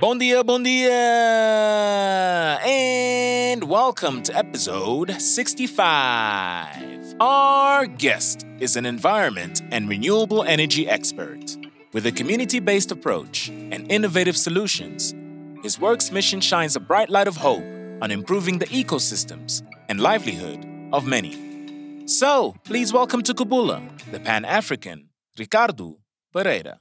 Bon dia, bon dia! And welcome to episode 65. Our guest is an environment and renewable energy expert. With a community based approach and innovative solutions, his work's mission shines a bright light of hope on improving the ecosystems and livelihood of many. So, please welcome to Kubula, the Pan African, Ricardo Pereira.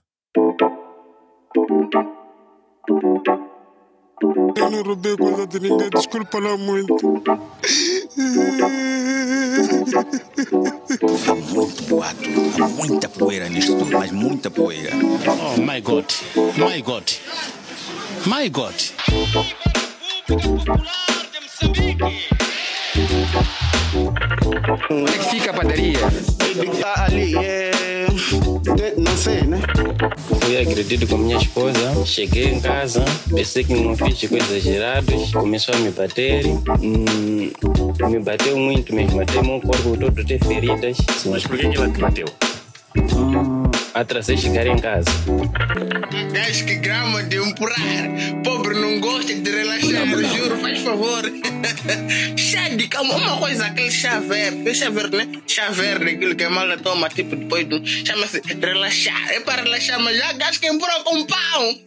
Eu não roubei coisa de ninguém, desculpa lá muito. Há muito boato, há muita poeira nisto tudo, mas muita poeira. Oh my God, my God, my God. Onde é que fica a padaria? Ah, ali é. De- Não sei, né? Fui agredido com minha esposa. Cheguei em casa, pensei que não fiz coisas exageradas. Começou a me bater. Hum, me bateu muito mesmo. Até meu corpo todo tem feridas. Mas por que que ela te bateu? Atrasei chegar em casa. 10 que grama de empurrar. Pobre não gosta de relaxar, eu juro, faz favor. chá de cama, uma coisa, aquele chá verde. Chá verde, né? Chá verde, aquilo que a mala toma, tipo, depois do. Chama-se relaxar. É para relaxar, mas já gás que empurra com pão.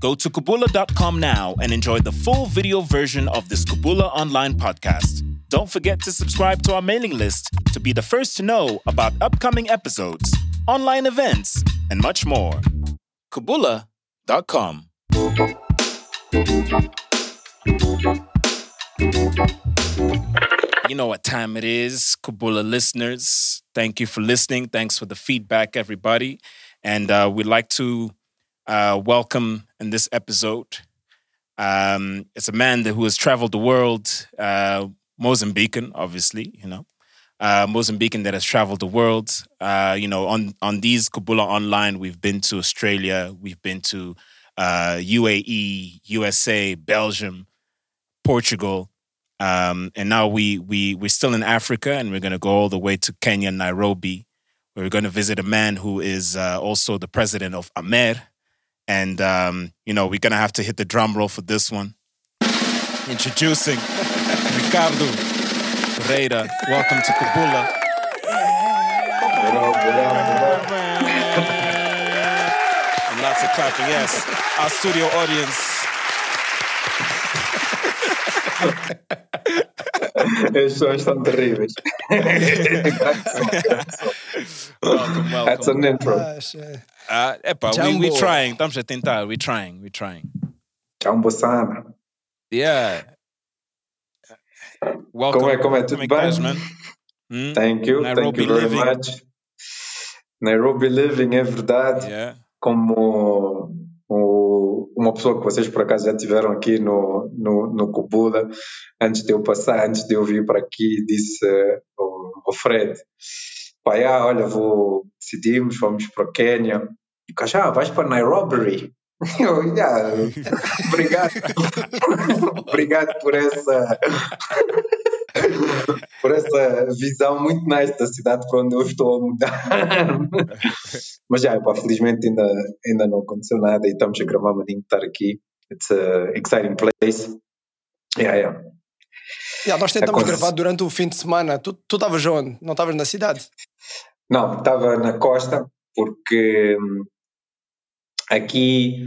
Go to Kubula.com now and enjoy the full video version of this Kubula online podcast. Don't forget to subscribe to our mailing list to be the first to know about upcoming episodes, online events, and much more. Kubula.com. You know what time it is, Kubula listeners. Thank you for listening. Thanks for the feedback, everybody. And uh, we'd like to uh, welcome in this episode. Um, it's a man that, who has traveled the world, uh, Mozambican, obviously, you know, uh, Mozambican that has traveled the world. Uh, you know, on on these Kabula online, we've been to Australia, we've been to uh, UAE, USA, Belgium, Portugal, um, and now we we we're still in Africa, and we're going to go all the way to Kenya, Nairobi. We're going to visit a man who is uh, also the president of Amer, and um, you know we're going to have to hit the drum roll for this one. Introducing Ricardo Pereira. Welcome to Kabula. And lots of clapping. Yes, our studio audience. As pessoas estão terríveis. Welcome, welcome. That's an intro. Uh, epa, we, we're trying. Estamos a tentar. We're trying. We're trying. Jumbo Sana. Yeah. Welcome. Como é, como é? Tudo estás, bem? man? Hum? Thank you, Nairobi thank you very living. much. Nairobi Living, é verdade. Yeah. Como o- uma pessoa que vocês por acaso já tiveram aqui no, no, no Kubula, antes de eu passar, antes de eu vir para aqui, disse ao, Fred: pá, ah, olha, vou, decidimos, vamos para o Quênia. E o ah, vais para Nairobi? "Yeah, obrigado. obrigado por essa. por essa visão muito nice da cidade para onde eu estou a mudar. Mas já, pá, felizmente ainda, ainda não aconteceu nada e estamos a gravar uma de estar aqui. It's a exciting place. Yeah, yeah. Yeah, nós tentamos gravar durante o fim de semana. Tu tu estavas onde? Não estavas na cidade? Não, estava na costa porque hum, aqui,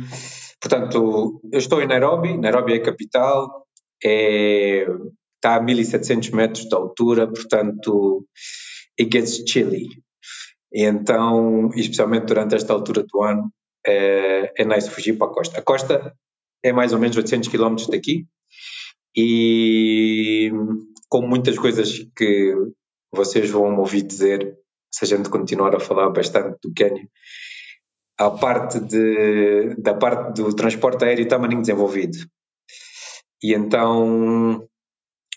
portanto, eu estou em Nairobi, Nairobi é a capital, é, está a 1700 metros de altura, portanto, it gets chilly. E então, especialmente durante esta altura do ano, é, é nice fugir para a costa. A costa é mais ou menos 800 km daqui e com muitas coisas que vocês vão me ouvir dizer se a gente continuar a falar bastante do Quênia, a parte de, da parte do transporte aéreo está maninho desenvolvido. E então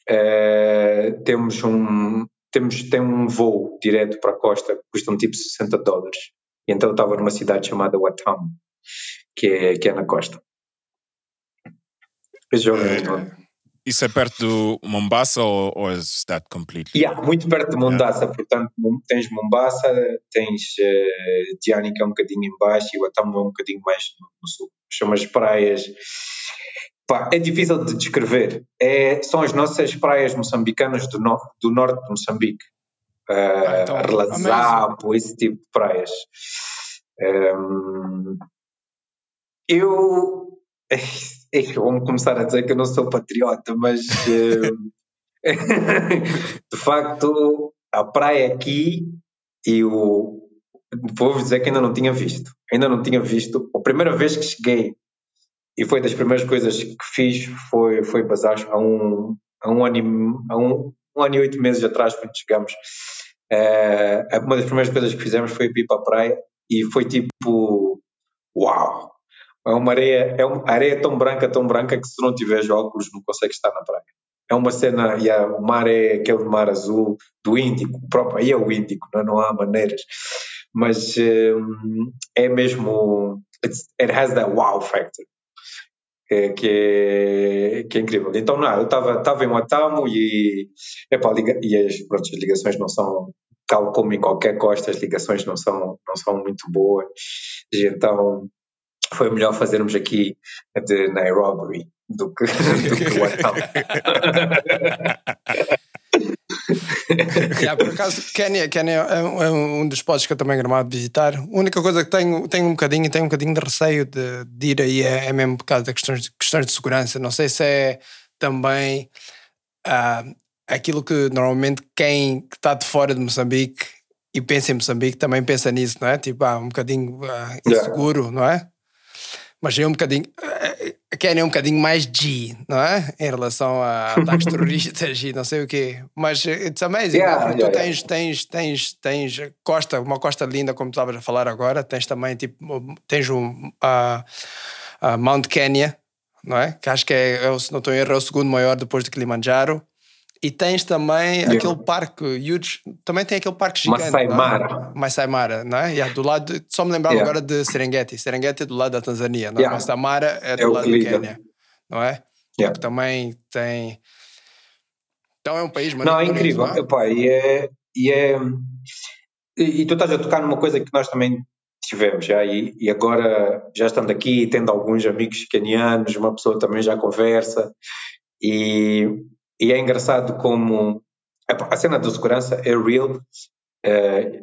eh, temos um temos tem um voo direto para a costa que custa um tipo 60 dólares. E então eu estava numa cidade chamada Watam, que é, que é na costa. Eu Isso é perto do Mombasa ou, ou is that completely? Yeah, muito perto de Mombasa, portanto Mom- tens Mombasa, tens uh, Diani que é um bocadinho em baixo e o Watamu é um bocadinho mais no, sul. são umas praias. Pá, é difícil de descrever. É, são as nossas praias moçambicanas do, no, do norte de Moçambique. Uh, então, Relazapo, esse tipo de praias. Um, eu. É, vou começar a dizer que eu não sou patriota, mas. eh, de facto, a praia aqui e o. Vou dizer que ainda não tinha visto. Ainda não tinha visto. A primeira vez que cheguei, e foi das primeiras coisas que fiz, foi, foi bazar há um, há um ano e, há um, um ano e oito meses atrás, quando chegamos. Eh, uma das primeiras coisas que fizemos foi ir para a praia e foi tipo. Uau! É uma areia, é uma, areia é tão branca, tão branca que se não tiveres óculos não consegues estar na praia. É uma cena, e o mar é aquele mar azul do Índico, próprio, aí é o Índico, não, é? não há maneiras. Mas hum, é mesmo, it has that wow factor. Que, é, que é incrível. Então, não, eu estava em Watamo e, epá, liga, e as, pronto, as ligações não são, tal como em qualquer costa, as ligações não são, não são muito boas. E então, foi melhor fazermos aqui de Nairobi do que, do que. Yeah, por acaso, Quénia é, um- é um dos spots que eu também gramado de visitar. A única coisa que tenho, tenho um bocadinho, tenho um bocadinho de receio de, de ir aí é, é mesmo por causa das questões, de- questões de segurança. Não sei se é também ah, aquilo que normalmente quem está de fora de Moçambique e pensa em Moçambique também pensa nisso, não é? Tipo, ah, um bocadinho Yeah. inseguro, não é? Mas é um bocadinho. eh, A Quénia é um bocadinho mais G, não é? Em relação a ataques terroristas e não sei o quê. Mas eh, it's amazing, Yeah, não? porque yeah, tu tens, tens, tens, tens costa, uma costa linda, como tu estavas a falar agora. Tens também, tipo, tens um, a, a Mount Kenya, não é? Que acho que é, é o- se não estou em erro, é o segundo maior depois de Kilimanjaro. E tens também Yeah. aquele parque huge, também tem aquele parque gigante. Masai não é? Mara. Masai Mara, não é? Yeah, do lado só me lembrava Yeah. agora de Serengeti. Serengeti é do lado da Tanzânia, não é? Masai Mara é do É lado do. Quênia, não é? Yeah. Que também tem. Então é um país Não, é incrível. não é? Epá, e, é, e, é, e, e tu estás a tocar numa coisa que nós também tivemos já, e, e agora já estando aqui, tendo alguns amigos canianos, uma pessoa também já conversa, e, e é engraçado como a cena da segurança é real. Eh,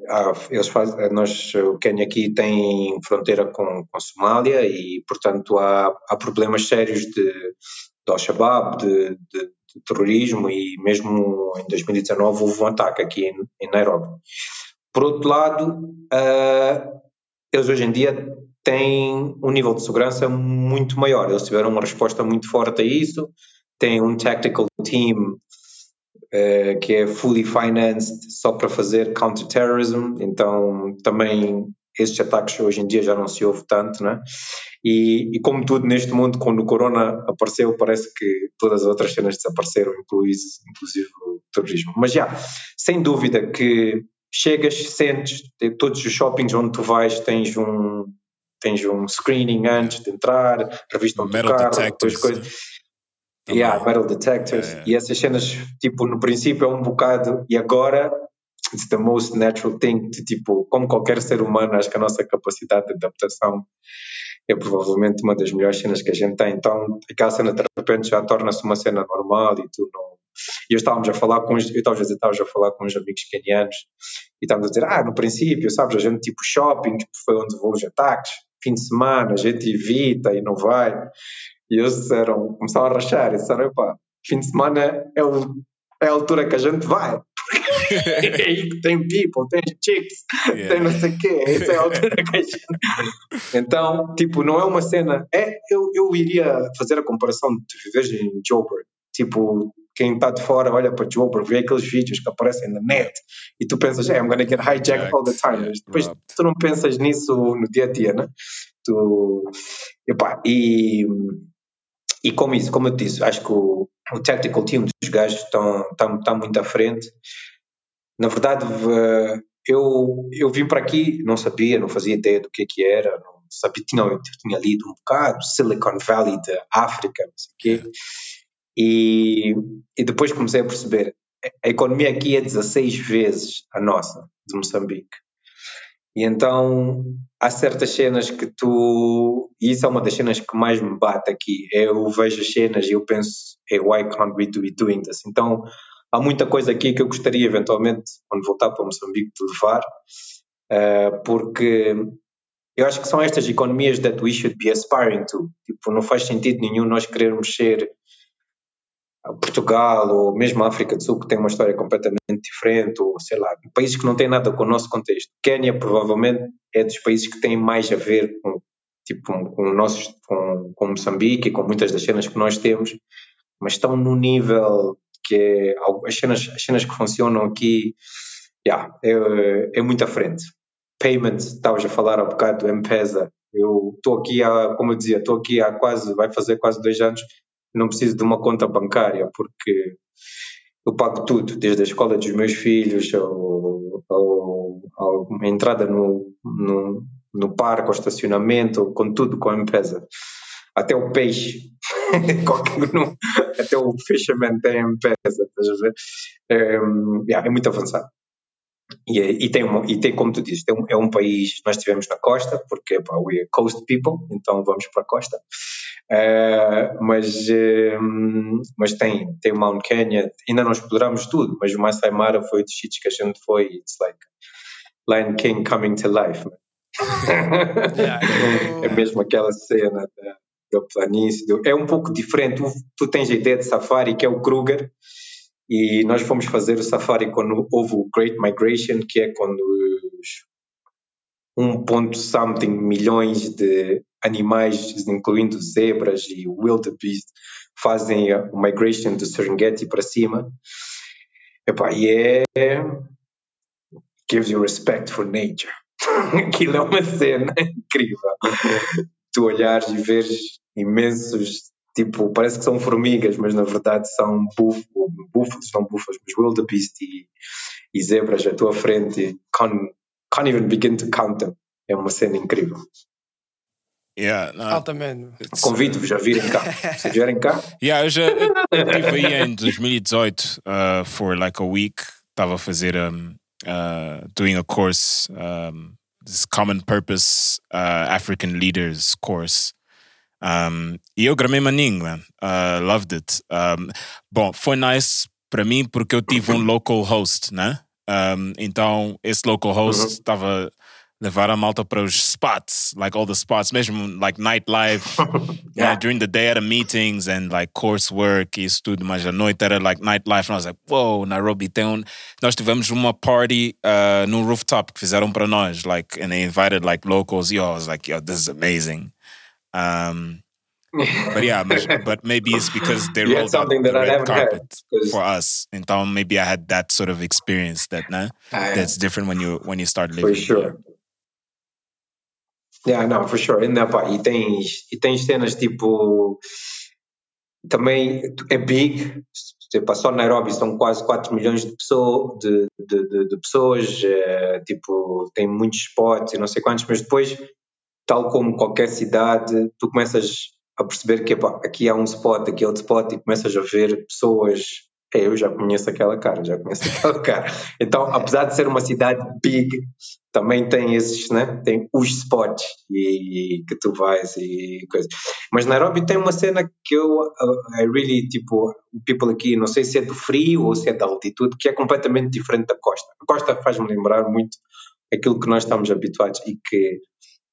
eles fazem, nós, o Quênia aqui tem fronteira com, com Somália e, portanto, há, há problemas sérios de, de Al-Shabaab, de, de, de terrorismo e mesmo em 2019 houve um ataque aqui em, em Nairobi. Por outro lado, ah, eles hoje em dia têm um nível de segurança muito maior. Eles tiveram uma resposta muito forte a isso. Têm um tactical team eh, que é fully financed só para fazer counterterrorism. Então, também esses ataques hoje em dia já não se ouve tanto, né? E, e como tudo neste mundo, quando o corona apareceu, parece que todas as outras cenas desapareceram, inclusive, inclusive o terrorismo. Mas já, sem dúvida que chegas, sentes, te- todos os shoppings onde tu vais tens um tens um screening antes de entrar, revistam o carro, depois coisas. Também. Yeah, metal detectors. Yeah, yeah. E essas cenas, tipo, no princípio é um bocado, e agora it's the most natural thing, de, tipo, como qualquer ser humano, acho que a nossa capacidade de adaptação é provavelmente uma das melhores cenas que a gente tem. Então, aquela cena de repente já torna-se uma cena normal e tu não. E eu estávamos a falar com uns, eu estava a falar com uns amigos kenianos e estávamos a dizer, ah, no princípio, sabes, a gente tipo shopping, foi onde vão os ataques, fim de semana, a gente evita e não vai. E eles disseram, começaram a rachar e disseram, pá, fim de semana é, o, é a altura que a gente vai. é aí que tem people, tem chicks, Yeah. tem não sei o quê, essa é a altura que a gente... Então, tipo, não é uma cena... É, eu, eu iria fazer a comparação de viveres em Joburg. Tipo, quem está de fora olha para Joburg, vê aqueles vídeos que aparecem na net e tu pensas, hey, I'm gonna get hijacked all the time. Yeah, depois robbed. tu não pensas nisso no dia a dia, né? Tu, epá, e, e como isso, como eu disse, acho que o, o tactical team dos gajos estão, estão, estão muito à frente. Na verdade, eu, eu vim para aqui, não sabia, não fazia ideia do que é que era, não sabia, tinha, eu tinha lido um bocado, Silicon Valley da África, não sei o quê. E, e depois comecei a perceber, a economia aqui é 16 vezes a nossa, de Moçambique. E então há certas cenas que tu. E isso é uma das cenas que mais me bate aqui. Eu vejo as cenas e eu penso, hey, why can't we be doing this? Então há muita coisa aqui que eu gostaria eventualmente, quando voltar para Moçambique, de levar, uh, porque eu acho que são estas economias that we should be aspiring to. Tipo, não faz sentido nenhum nós querermos ser Portugal ou mesmo a África do Sul que tem uma história completamente diferente ou sei lá, países que não têm nada com o nosso contexto. Quênia provavelmente é dos países que têm mais a ver com tipo com nossos com, com Moçambique e com muitas das cenas que nós temos, mas estão no nível que é, as cenas as cenas que funcionam aqui yeah, é, é muito à frente. Payment, estavas a falar há bocado do M-Pesa, eu estou aqui há, como eu dizia, estou aqui há quase, vai fazer quase dois anos não preciso de uma conta bancária porque eu pago tudo, desde a escola dos meus filhos ao, a entrada no, no, no parque, ao estacionamento, com tudo com a empresa. Até o peixe, até o fisherman tem empresa, estás a ver? É, é muito avançado. E, é, e, tem uma, e tem, como tu dizes, um, é um país, nós estivemos na costa, porque pá, we are coast people, então vamos para a costa. Uh, mas, uh, mas tem, tem o Mount Kenya, ainda não exploramos tudo, mas o Masai Mara foi dos sítios que a gente foi, it's like Lion King coming to life. é mesmo aquela cena da, da planície, é um pouco diferente, tu, tu tens a ideia de safari que é o Kruger, e nós fomos fazer o safari quando houve o Great Migration, que é quando os 1 ponto something milhões de animais, incluindo zebras e wildebeest, fazem o migration do Serengeti para cima. E é. gives you respect for nature. Aquilo é uma cena incrível. tu olhares e veres imensos tipo, parece que são formigas, mas na verdade são búfalos, búfalos não búfalos, mas wildebeest e, e zebras à tua frente. Can't, can't even begin to count them. É uma cena incrível. Yeah, Altamente. Convido-vos a virem cá. Se vierem cá. Yeah, eu já estive aí em 2018 uh, for like a week. Estava a fazer um, uh, doing a course, um, this common purpose uh, African leaders course. Um, e eu gramei maninho, man. Uh, loved it. Um, bom, foi nice para mim porque eu tive um local host, né? Um, então, esse local host estava uhum. Levar a malta para os spots, like all the spots, mesmo like nightlife, yeah. yeah, during the day at the meetings and like coursework e isso tudo, mas à noite era like nightlife. And I was like, whoa, Nairobi tem um... Nós tivemos uma party uh, no rooftop que fizeram para nós, like, and they invited like locals. Yo, I was like, yo, this is amazing. Um, but yeah, but maybe it's because they rolled out the red carpet for us. And Tom, maybe I had that sort of experience that nah, that's different when you when you start living. For sure. Yeah, no, for sure. Pá, e tens, e tens cenas tipo. Também é big. Tipo, só Nairobi são quase 4 milhões de, pessoa, de, de, de, de pessoas. É, tipo, tem muitos spots e não sei quantos, mas depois tal como qualquer cidade, tu começas a perceber que aqui há um spot, aqui há outro spot e começas a ver pessoas. É, eu já conheço aquela cara, já conheço aquela cara. Então, apesar de ser uma cidade big, também tem esses, né? Tem os spots e, que tu vais e coisas. Mas Nairobi tem uma cena que eu, uh, I really, tipo, o people aqui, não sei se é do frio ou se é da altitude, que é completamente diferente da costa. A costa faz-me lembrar muito aquilo que nós estamos habituados e que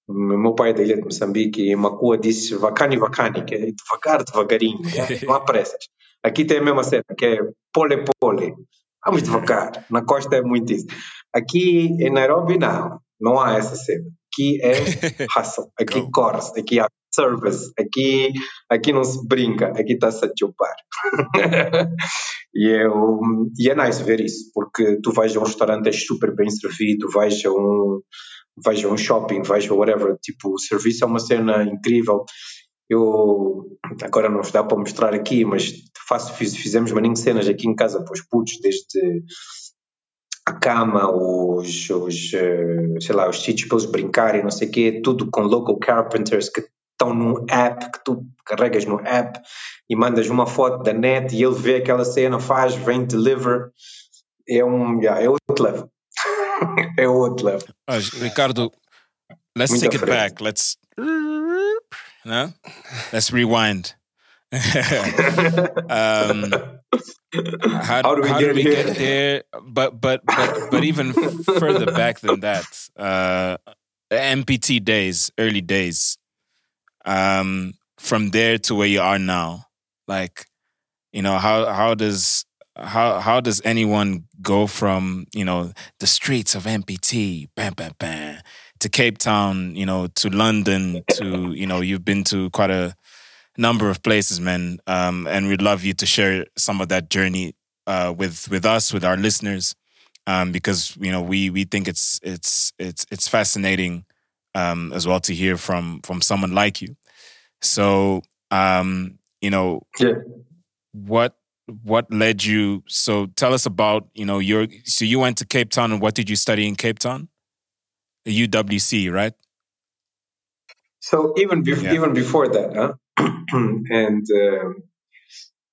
o meu pai é da ilha de Moçambique e Macua disse vacani vacani, que é devagar, devagarinho, não há pressas. Aqui tem a mesma cena, que é pole pole. Vamos devagar. Na costa é muito isso. Aqui em Nairobi, não. Não há essa cena. Aqui é hustle. Aqui corre-se. Aqui há service. Aqui, aqui não se brinca. Aqui está-se a chupar. e, eu, e é nice ver isso, porque tu vais a um restaurante, é super bem servido, vais a um veja um shopping, veja whatever, tipo, o serviço é uma cena incrível. Eu, agora não dá para mostrar aqui, mas faço, fiz, fizemos maninho cenas aqui em casa para os putos, desde a cama, os, os eh, sei lá, os sítios para eles brincarem, não sei o quê, tudo com local carpenters que estão no app, que tu carregas no app e mandas uma foto da net e ele vê aquela cena, faz, vem, deliver. É um, yeah, é outro level. é outro level. Ricardo, let's Muito take it back. Let's no? Let's rewind. um, how, How do we how get did we here? get there? But but but but even further back than that, uh, MPT days, early days. Um, from there to where you are now, like you know how how does how how does anyone go from you know the streets of MPT, bam bam bam, to Cape Town, you know, to London, to you know, you've been to quite a number of places, man. Um, and we'd love you to share some of that journey uh, with with us, with our listeners, um, because you know we we think it's it's it's it's fascinating um, as well to hear from from someone like you. So um, you know, Yeah. what what led you? So tell us about you know your. So you went to Cape Town, and what did you study in Cape Town? The UWC, right? So even bef- Yeah. even before that, huh? and um,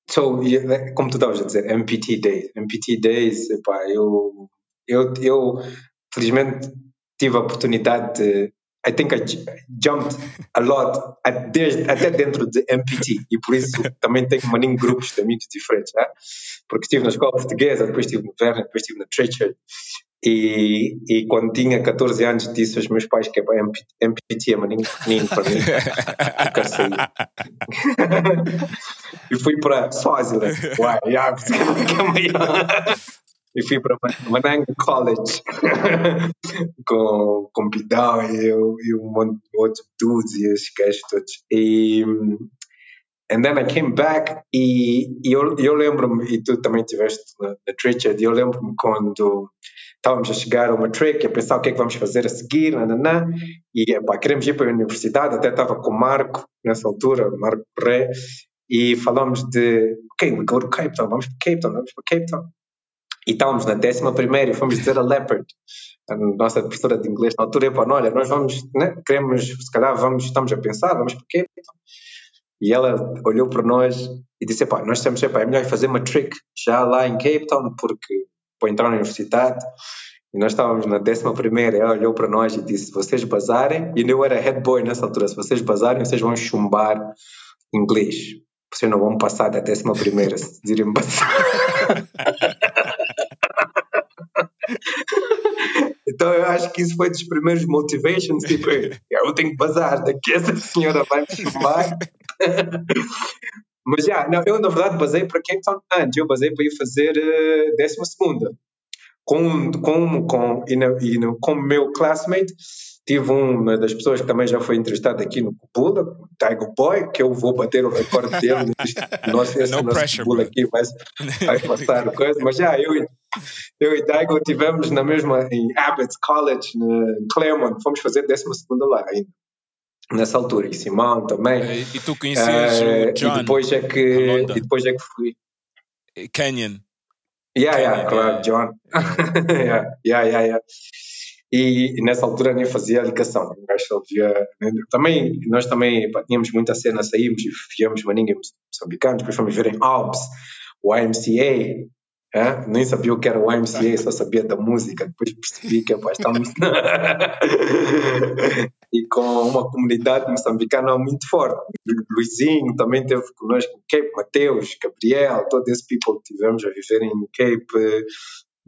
so yeah, como tu estavas a dizer, MPT Days, MPT Days, epá, eu, eu, eu felizmente tive a oportunidade de I think I jumped a lot at- desde, até dentro de MPT e por isso também tenho maninho grupos de amigos diferentes, né? porque estive na escola portuguesa, depois estive no Verna, depois estive na Treacher e, e quando tinha 14 anos disse aos meus pais que MPT é maninho pequenino para mim, eu quero sair. e fui para Swaziland, uai, aí. E fui para Man- Manang College com, com Bidal e, eu, e um monte de outros dudes e esses gajos todos. E, and then I came back e, e eu, eu lembro-me, e tu também estiveste na, na e eu lembro-me quando estávamos a chegar a uma trick, a pensar o que é que vamos fazer a seguir, nananã, e epá, queremos ir para a universidade, até estava com o Marco nessa altura, Marco Correia, e falamos de, ok, we go to Cape Town, vamos para Cape Town, vamos para Cape Town. E estávamos na décima primeira e fomos dizer a Leopard, a nossa professora de inglês na altura, epá, olha, nós vamos, né, queremos, se calhar vamos, estamos a pensar, vamos para Cape Town. E ela olhou para nós e disse, epá, nós temos, epá, é melhor fazer uma trick já lá em Cape Town, porque para entrar na universidade, e nós estávamos na décima primeira, ela olhou para nós e disse, vocês bazarem, e eu era head boy nessa altura, se vocês bazarem, vocês vão chumbar inglês. Vocês não vão passar da décima primeira, se direm bazar. Então eu acho que isso foi dos primeiros motivations, tipo, eu tenho que bazar, daqui essa senhora vai me chumbar. Mas já, não, eu na verdade basei para Cape Town antes, eu basei para ir fazer uh, décima segunda. Com, com, com, e, na, e no, com meu classmate, tive uma das pessoas que também já foi entrevistada aqui no Cupula, o Tiger Boy, que eu vou bater o recorde dele. Nossa, esse No nosso pressure, Cupula aqui vai, vai passar coisa. Mas já, eu, eu e Tiger tivemos na mesma, em Abbott College, em Claremont, fomos fazer décima segunda lá ainda. Nessa altura, e Simão também. E e tu conhecias Eh, o John e depois é que e depois é que fui Kenyon. yeah, yeah, Kenny, claro yeah. John yeah, yeah, yeah, yeah. E, e nessa altura nem fazia ligação o gajo só via também nós também pá, tínhamos muita cena saímos e viemos maninhos moçambicanos depois fomos ver em Alps o YMCA é? nem sabia o que era o YMCA só sabia da música depois percebi que pá, estamos e com uma comunidade moçambicana muito forte. Luizinho também teve connosco Cape, Mateus, Gabriel, todos esses people tivemos a viver em Cape,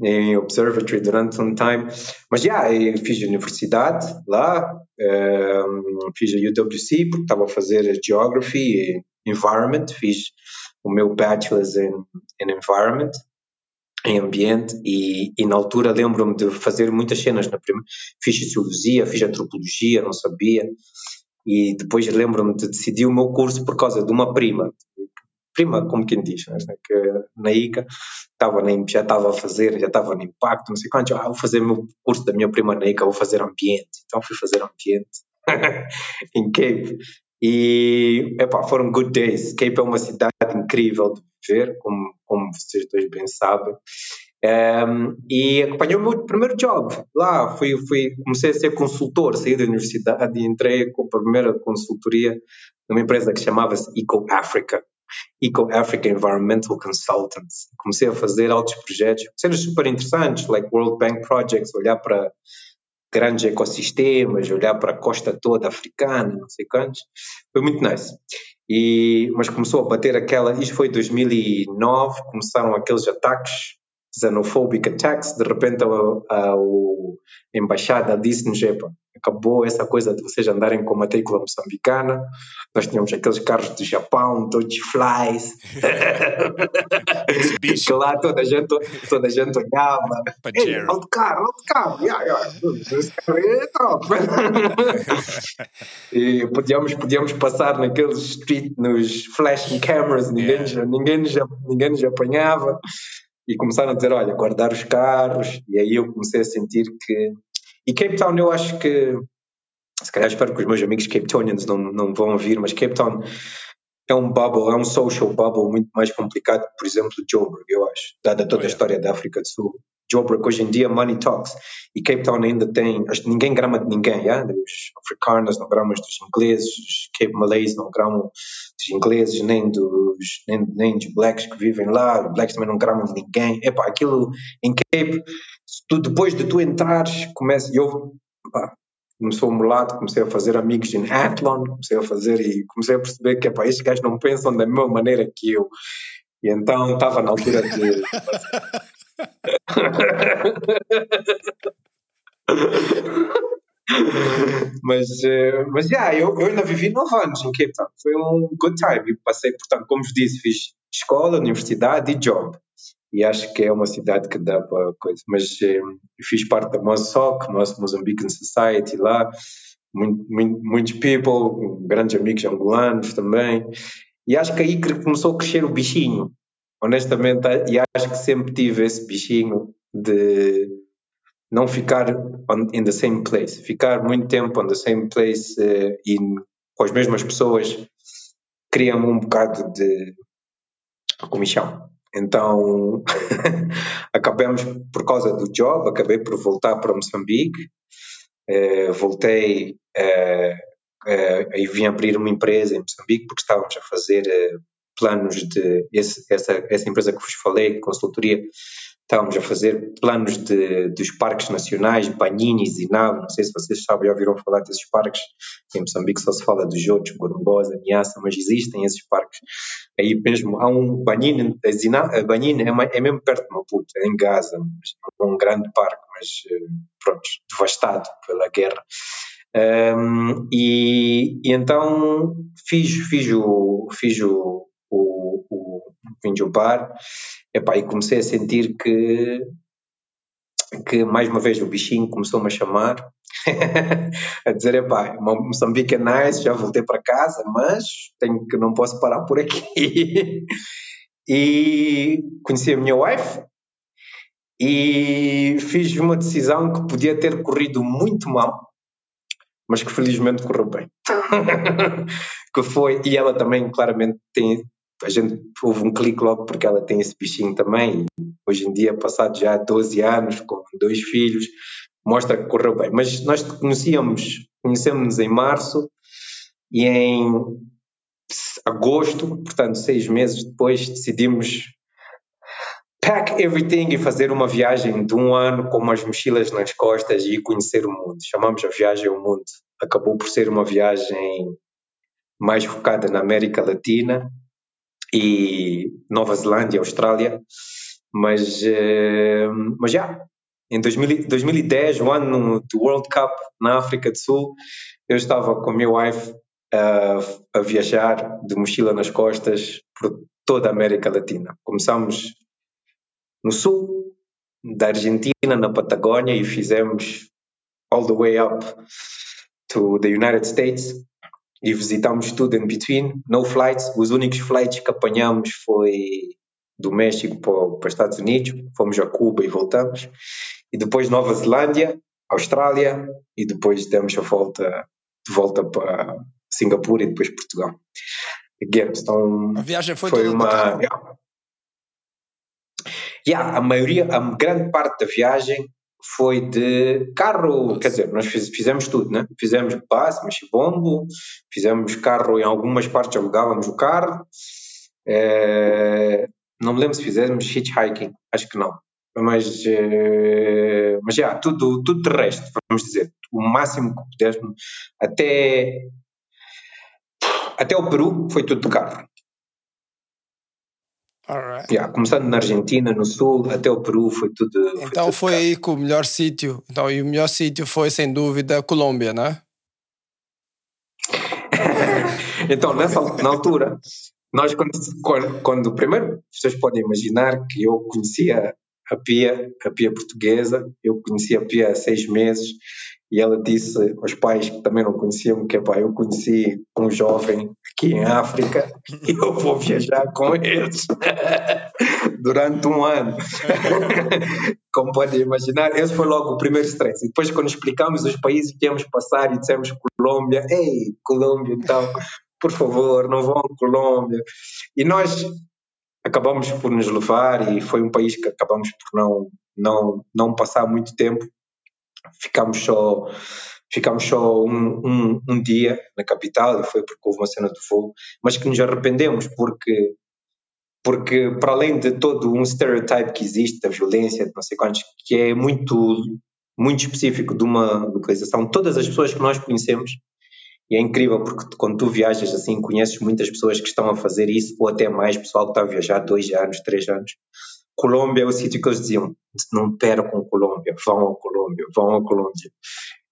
em Observatory durante um time. Mas já, eu fiz a universidade lá, eh, fiz a UWC porque estava a fazer Geography e Environment, fiz o meu Bachelor's in, in Environment, em ambiente, e, e na altura lembro-me de fazer muitas cenas. Na primeira, fiz Sociologia, fiz Antropologia, não sabia, e depois lembro-me de decidir o meu curso por causa de uma prima. Prima como quem diz né? que na ICA estava já estava a fazer já estava no impacto não sei quanto ah, vou fazer o meu curso da minha prima na ICA vou fazer ambiente. Então fui fazer ambiente em Cape. E epá, foram good days. Cape é uma cidade incrível de viver como, como vocês dois bem sabem um, e acompanhei o meu primeiro job lá. Fui, fui, comecei a ser consultor, saí da universidade e entrei com a primeira consultoria numa empresa que chamava-se Eco Africa. Eco Africa Environmental Consultants. Comecei a fazer outros projetos, cenas super interessantes, like World Bank Projects, olhar para grandes ecossistemas, olhar para a costa toda africana, não sei quantos. Foi muito nice. E, mas começou a bater aquela. Isto foi 2009, começaram aqueles ataques, xenophobic attacks. De repente, a, a, a embaixada disse-nos: acabou essa coisa de vocês andarem com matrícula moçambicana. Nós tínhamos aqueles carros do Japão, Dodge Flies. que lá toda a gente, toda a gente olhava. Ei, carro, alto carro. Yeah, yeah. Esse carro é top. e podíamos, podíamos passar naqueles street, nos flashing cameras, ninguém, yeah. ninguém, nos, ninguém nos apanhava. E começaram a dizer, olha, guardar os carros. E aí eu comecei a sentir que e Cape Town, eu acho que, se calhar espero que os meus amigos Cape Townians não, não vão ouvir, mas Cape Town é um bubble, é um social bubble muito mais complicado que, por exemplo, Joburg, eu acho, dada toda oh, yeah. a história da África do Sul. Joburg, hoje em dia, money talks. E Cape Town ainda tem, que ninguém grama de ninguém, yeah? os africanos não gramam dos ingleses, os Cape Malays não gramam dos ingleses, nem dos, nem, nem blacks que vivem lá, os blacks também não gramam de ninguém. Epá, aquilo em Cape tu, depois de tu entrares, começa, eu pá, começou a mulato, comecei a fazer amigos em Athlon, comecei a fazer e comecei a perceber que pá, estes gajos não pensam da mesma maneira que eu. E então estava na altura de. mas, eh, mas yeah, eu, eu ainda vivi nove anos em Cape Town. Foi um good time. passei, portanto, como vos disse, fiz escola, universidade e job e acho que é uma cidade que dá para coisa. Mas eh, fiz parte da Mossoc, Mozambican Society lá, muito, muito, muitos people, grandes amigos angolanos também, e acho que aí começou a crescer o bichinho, honestamente, e acho que sempre tive esse bichinho de não ficar on, in the same place, ficar muito tempo on the same place uh, e com as mesmas pessoas cria-me um bocado de comichão. Então, acabamos, por causa do job, acabei por voltar para Moçambique. Uh, voltei uh, uh, e vim abrir uma empresa em Moçambique porque estávamos a fazer planos de. Esse, essa, essa empresa que vos falei, consultoria, estávamos a fazer planos de, dos parques nacionais, Banhini, Zinave, não sei se vocês sabem, já ouviram falar desses parques, em Moçambique só se fala de Jotos, Gorongosa, Niassa, mas existem esses parques. Aí mesmo há um Banhini, Banhini é, é, mesmo perto de Maputo, é em Gaza, é um grande parque, mas eh, pronto, devastado pela guerra. Um, e, e, então fiz, fiz o, fiz o, o, o um par Epá, e comecei a sentir que, que mais uma vez o bichinho começou-me a chamar, a dizer, epá, Moçambique é nice, já voltei para casa, mas tenho que, não posso parar por aqui. e conheci a minha wife e fiz uma decisão que podia ter corrido muito mal, mas que felizmente correu bem. que foi, e ela também claramente tem, a gente houve um clique logo porque ela tem esse bichinho também. Hoje em dia, passado já 12 anos, com dois filhos, mostra que correu bem. Mas nós conhecíamos, conhecemos-nos em março e em agosto, portanto, seis meses depois, decidimos pack everything e fazer uma viagem de um ano com umas mochilas nas costas e conhecer o mundo. Chamamos a viagem ao mundo. Acabou por ser uma viagem mais focada na América Latina, e Nova Zelândia, Austrália, mas, uh, mas já, em 2000, 2010, o ano do World Cup na África do Sul, eu estava com a minha wife uh, a viajar de mochila nas costas por toda a América Latina. Começamos no sul da Argentina, na Patagónia, e fizemos all the way up to the United States e visitámos tudo in between, no flights. Os únicos flights que apanhamos foi do México para, para os Estados Unidos, fomos a Cuba e voltamos. E depois Nova Zelândia, Austrália e depois demos a volta de volta para Singapura e depois Portugal. Again, então, a viagem foi, foi uma. Yeah. yeah, a maioria, a grande parte da viagem foi de carro, quer dizer, nós fizemos tudo, né? Fizemos bus, mexibombo, fizemos carro, em algumas partes alugávamos o carro, Eh, não me lembro se fizemos hitchhiking, acho que não. Mas, eh, mas já, tudo, tudo terrestre, vamos dizer. O máximo que pudermos. Até, até o Peru foi tudo de carro. Alright. Já, começando na Argentina, no Sul, até o Peru foi tudo. Então tudo foi aí que o melhor sítio. Então, e o melhor sítio foi, sem dúvida, a Colômbia, né? Então, nessa na altura, nós, quando, quando, quando. Primeiro, vocês podem imaginar que eu conhecia a Pia, a Pia portuguesa, eu conhecia a Pia há seis meses e ela disse aos pais que também não conheciam que pá, eu conheci um jovem aqui em África e eu vou viajar com eles durante um ano. Como podem imaginar, esse foi logo o primeiro stress. E depois, quando explicamos os países que íamos passar e dissemos Colômbia, ei, Colômbia, então, por favor, não vão a Colômbia. E nós acabamos por nos levar e foi um país que acabamos por não, não, não passar muito tempo ficámos só ficámos só um, um, um, dia na capital e foi porque houve uma cena de voo, mas que nos arrependemos porque porque para além de todo um stereotype que existe da violência, de não sei quantos, que é muito muito específico de uma localização, todas as pessoas que nós conhecemos e é incrível porque quando tu viajas assim conheces muitas pessoas que estão a fazer isso ou até mais pessoal que está a viajar dois anos, três anos Colômbia é o sítio que eles diziam: não percam Colômbia, vão a Colômbia, vão a Colômbia.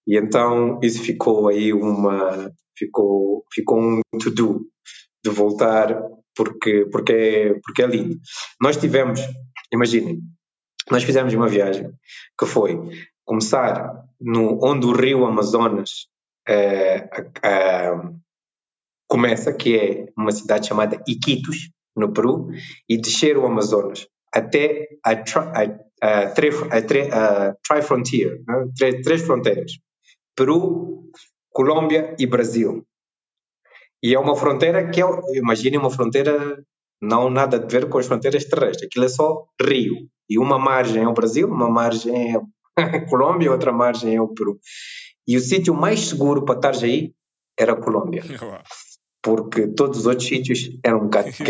E então isso ficou aí uma. ficou, ficou um to-do de voltar porque, porque, é, porque é lindo. Nós tivemos, imaginem, nós fizemos uma viagem que foi começar no, onde o rio Amazonas é, é, começa, que é uma cidade chamada Iquitos, no Peru, e descer o Amazonas até a, a, a, Tri-Frontier, né? três, três fronteiras: Peru, Colômbia e Brasil. E é uma fronteira que, é, imagine uma fronteira não nada a ver com as fronteiras terrestres, aquilo é só rio. E uma margem é o Brasil, uma margem é a Colômbia, outra margem é o Peru. E o sítio mais seguro para estar aí era a Colômbia. porque todos os outros sítios eram um bocado de.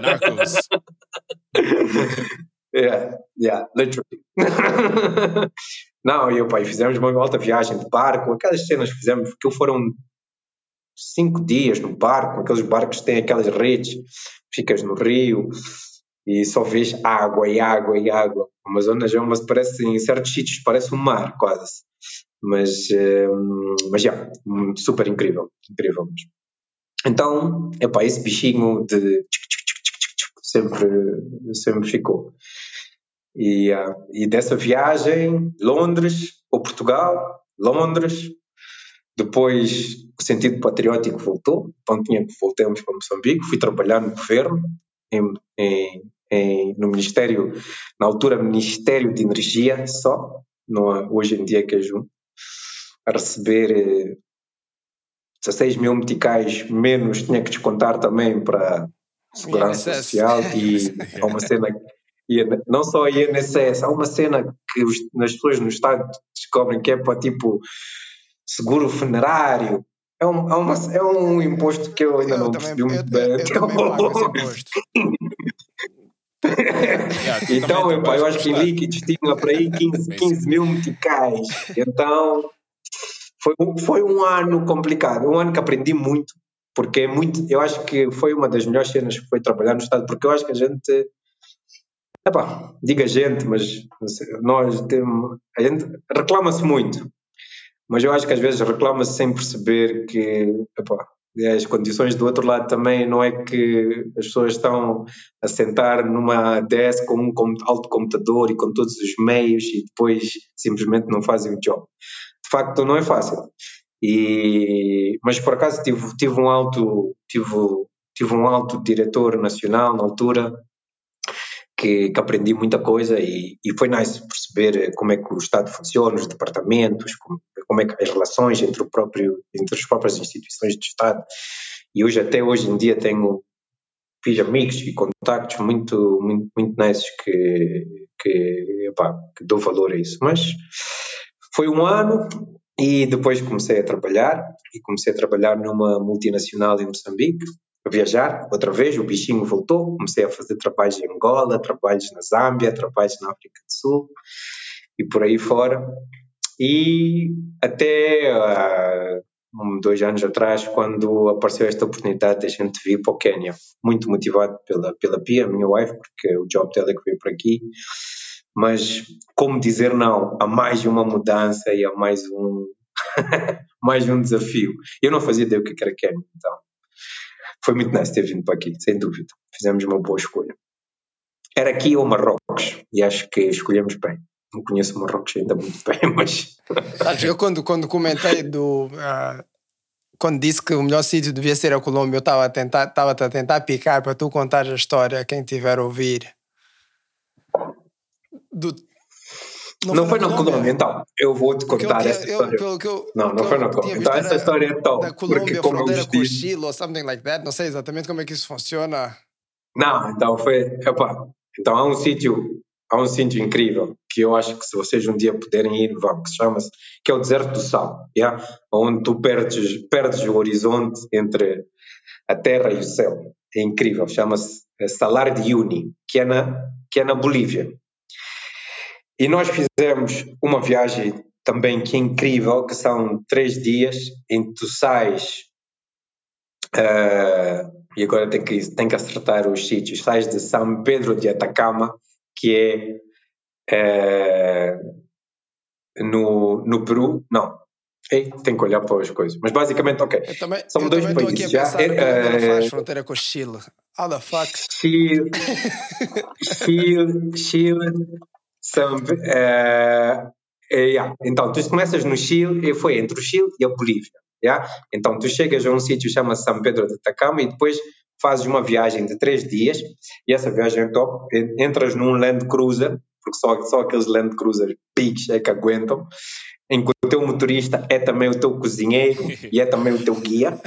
Narcos. yeah, yeah, literally. Não, e eu, pai, fizemos uma alta viagem de barco, aquelas cenas que fizemos, porque foram cinco dias no barco, aqueles barcos que têm aquelas redes, ficas no rio e só vês água e água e água. Amazonas é uma, parece, em certos sítios parece um mar quase. Mas, hum, mas já, super incrível, incrível mesmo. Então, epá, esse bichinho de sempre, sempre ficou. E, uh, e dessa viagem, Londres ou Portugal, Londres, depois o sentido patriótico voltou, então tinha que voltamos para Moçambique, fui trabalhar no governo, em, em, em, no Ministério, na altura Ministério de Energia só, não, hoje em dia que é junto, a receber 16 eh, mil meticais menos, tinha que descontar também para Segurança Social e há uma cena e não só a INSS, há uma cena que os, as pessoas no Estado descobrem que é para tipo seguro funerário. É um, é, uma, é um imposto que eu ainda eu não percebi muito bem. Eu, eu, eu também então, eu, eu acho que em líquidos tinha para aí 15, 15 mil meticais. Então, foi, foi um ano complicado, um ano que aprendi muito, porque é muito, eu acho que foi uma das melhores cenas que foi trabalhar no Estado, porque eu acho que a gente, epá, diga gente, mas nós temos, a gente reclama-se muito, mas eu acho que às vezes reclama-se sem perceber que, epá, as condições do outro lado também não é que as pessoas estão a sentar numa desk com um alto computador e com todos os meios e depois simplesmente não fazem o job de facto não é fácil. E, mas por acaso tive, tive um alto tive, tive um alto diretor nacional na altura que, que, aprendi muita coisa e, e foi nice perceber como é que o Estado funciona, os departamentos, como, como é que as relações entre o próprio entre as próprias instituições do Estado. E hoje até hoje em dia tenho fiz amigos e contactos muito muito muito nice que que, epá, que dou valor a isso. Mas foi um ano e depois comecei a trabalhar e comecei a trabalhar numa multinacional em Moçambique a viajar outra vez, o bichinho voltou, comecei a fazer trabalhos em Angola, trabalhos na Zâmbia, trabalhos na África do Sul e por aí fora. E até uh, um, dois anos atrás, quando apareceu esta oportunidade de a gente vir para o Quênia, muito motivado pela, pela Pia, minha wife, porque o job dela é que veio por aqui. Mas como dizer não a mais uma mudança e a mais um mais um desafio? Eu não fazia ideia o que era Quênia, então foi muito nice ter vindo para aqui, sem dúvida. Fizemos uma boa escolha. Era aqui ou Marrocos, e acho que escolhemos bem. Não conheço Marrocos ainda muito bem, mas. eu quando, quando comentei do. Uh, quando disse que o melhor sítio devia ser a Colômbia, eu estava a tentar, estava a tentar picar para tu contar a história a quem tiver a ouvir. Do, não, não, foi, na Colômbia. Colômbia, então. Eu vou te contar essa história. Eu, eu, não, não foi na Colômbia. Então, essa história é top. Da Colômbia, porque, fronteira com o Chile ou something like that. Não sei exatamente como é que isso funciona. Não, então foi. Epa, então há um sítio. Há um sítio incrível que eu acho que se vocês um dia puderem ir, vão, que se chama-se, que é o Deserto do Sal, yeah? onde tu perdes, perdes o horizonte entre a terra e o céu. É incrível, chama-se eh, Salar de Uyuni, que é na, que é na Bolívia. E nós fizemos uma viagem também que é incrível, que são três dias em que tu sais, uh, e agora tem que, tem que acertar os sítios, sais de São Pedro de Atacama, que é uh, no, no Peru, não, Ei, tem que olhar para as coisas. Mas basicamente, ok. Eu também, São eu dois também países. Aqui a já, é, uh, faz fronteira com o Chile. How the fuck? Chile, Chile, Chile, são, uh, yeah. Então, tu começas no Chile, e foi entre o Chile e a Bolívia. Yeah? Então, tu chegas a um sítio que chama São Pedro de Atacama e depois fazes uma viagem de três dias e essa viagem é top. Entras num Land Cruiser, porque só, só aqueles Land Cruiser pigs é que aguentam, em que o teu motorista é também o teu cozinheiro e é também o teu guia.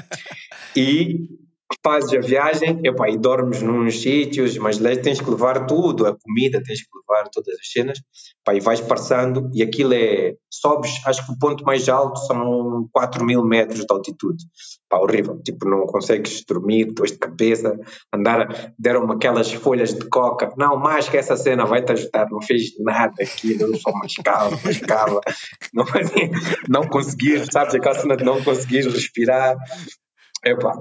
E fazes a viagem? Epa, e dormes nos sítios, mas tens que levar tudo, a comida, tens que levar todas as cenas, pá, e vais passando, e aquilo é, sobes, acho que o ponto mais alto são 4 mil metros de altitude, pá, horrível, tipo, não consegues dormir, dores de cabeça, andar, deram-me aquelas folhas de coca, não, mais que essa cena vai-te ajudar, não fez nada aquilo, só mascava, mascava, não, não conseguir, sabes, aquela cena de não conseguir respirar, epá,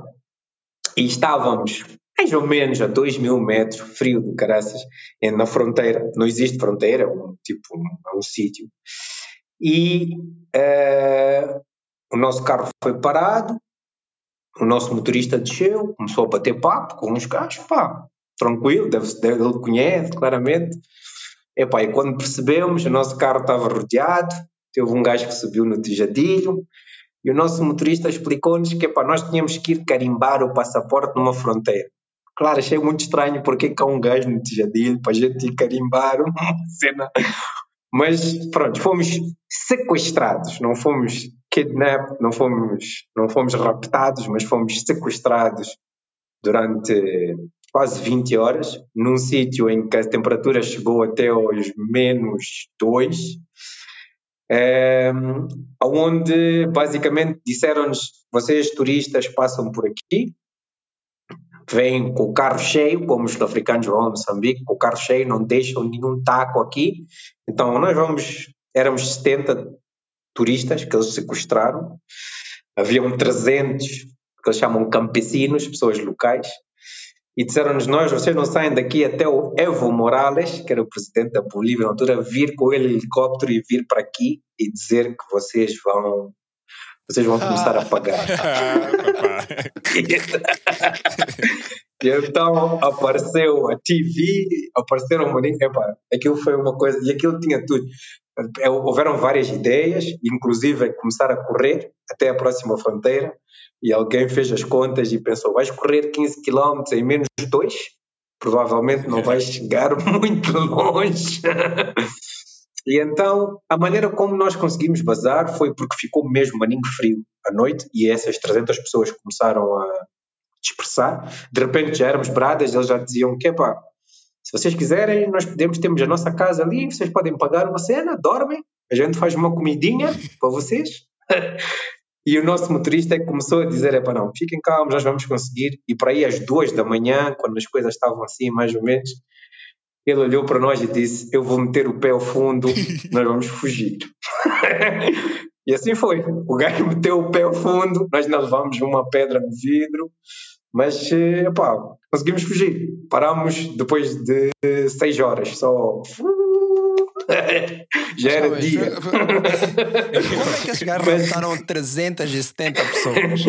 e estávamos mais ou menos a 2 mil metros, frio de caraças, na fronteira. Não existe fronteira, é um, tipo, um, um sítio. E uh, o nosso carro foi parado, o nosso motorista desceu, começou a bater papo com uns gajos, pá, tranquilo, deve, deve, ele conhece claramente. Epá, e quando percebemos, o nosso carro estava rodeado, teve um gajo que subiu no tijadilho, e o nosso motorista explicou-nos que epa, nós tínhamos que ir carimbar o passaporte numa fronteira. Claro, achei muito estranho porque cá um gajo no tijadilho para a gente ir carimbar uma cena. Mas pronto, fomos sequestrados, não fomos kidnapped, não fomos, não fomos raptados, mas fomos sequestrados durante quase 20 horas, num sítio em que a temperatura chegou até aos menos 2 um, onde basicamente disseram-nos: vocês turistas passam por aqui, vêm com o carro cheio, como os sul-africanos vão a Moçambique, com o carro cheio, não deixam nenhum taco aqui. Então nós vamos, éramos 70 turistas que eles sequestraram, haviam 300 que eles chamam campesinos, pessoas locais, e disseram-nos nós, vocês não saem daqui até o Evo Morales, que era o presidente da Bolívia na altura, vir com ele helicóptero e vir para aqui e dizer que vocês vão vocês vão começar a pagar. e então apareceu a TV, apareceram epa, aquilo foi uma coisa, e aquilo tinha tudo. É, houveram várias ideias, inclusive começar a correr até a próxima fronteira, e alguém fez as contas e pensou: vais correr 15 km em menos de 2? Provavelmente não vais chegar muito longe. e então, a maneira como nós conseguimos vazar foi porque ficou mesmo maninho frio à noite e essas 300 pessoas começaram a dispersar. De repente já éramos bradas, eles já diziam que, pá, se vocês quiserem, nós podemos, temos a nossa casa ali, vocês podem pagar uma cena, dormem, a gente faz uma comidinha para vocês. E o nosso motorista é que começou a dizer: é para não, fiquem calmos, nós vamos conseguir. E por aí às duas da manhã, quando as coisas estavam assim, mais ou menos, ele olhou para nós e disse: Eu vou meter o pé ao fundo, nós vamos fugir. e assim foi. O gajo meteu o pé ao fundo, nós ainda levámos uma pedra no vidro, mas eh, epá, conseguimos fugir. Parámos depois de seis horas, só. Já era dia. Como é que esses gajos raptaram 370 pessoas?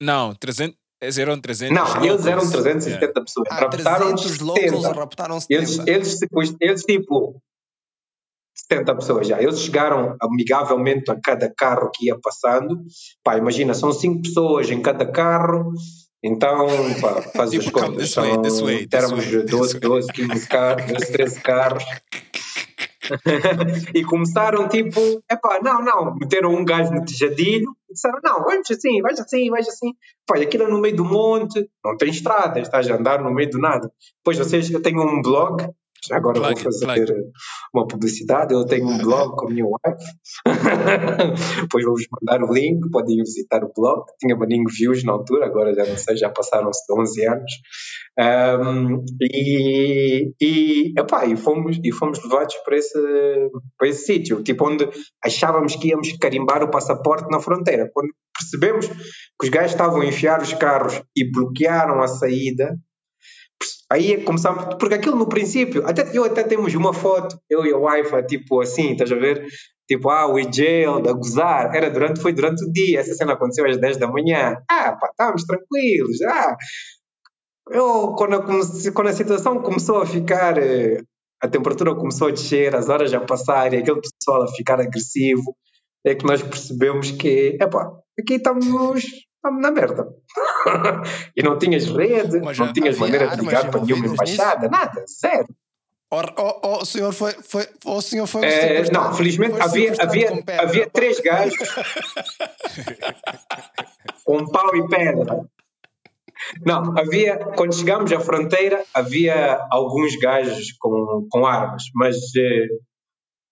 Não, 300, eles eram 300. Não, eles eram locals. 370 pessoas. Ah, Raptaram 300 locals 70. raptaram Eles, 70. eles, sequest- eles, tipo, 70 pessoas já. Eles chegaram amigavelmente a cada carro que ia passando. Pá, imagina, são 5 pessoas em cada carro. Então, pá, faz as Tipo, come contas. way, this way, this éramos way, 12, this 12, 15 carros, 12, 13 carros. e começaram tipo, epá, não, não, meteram um gajo no tejadilho e disseram, não, vamos assim, vais assim, vais assim. Pá, aquilo é no meio do monte, não tem estrada, estás a andar no meio do nada. Depois vocês, eu tenho um blog, agora Plug vou fazer plug. uma publicidade, eu tenho um blog com a minha wife, depois vou-vos mandar o link, podem visitar o blog, tinha maninho views na altura, agora já não sei, já passaram-se 11 anos, um, e, e, epá, e, fomos, e fomos levados para esse, para esse sítio, tipo onde achávamos que íamos carimbar o passaporte na fronteira. Quando percebemos que os gajos estavam a enfiar os carros e bloquearam a saída, aí é começámos, porque aquilo no princípio, até, eu até temos uma foto, eu e a wife, tipo assim, estás a ver? Tipo, ah, o jail, a gozar, era durante, foi durante o dia, essa cena aconteceu às 10 da manhã, ah, pá, estávamos tranquilos, ah, eu, quando, comecei- quando a situação começou a ficar, eh, a temperatura começou a descer, as horas a passar e aquele pessoal a ficar agressivo, é que nós percebemos que, epá, aqui estamos na merda. e não tinhas rede, Mas não tinhas maneira de ligar para nenhuma embaixada, nada, zero. Or- o senhor foi, foi, o senhor foi sequestrado- não, felizmente havia, havia, pedra. havia três gajos com pau e pedra. Não, havia, quando chegámos à fronteira, havia alguns gajos com, com armas, mas eh,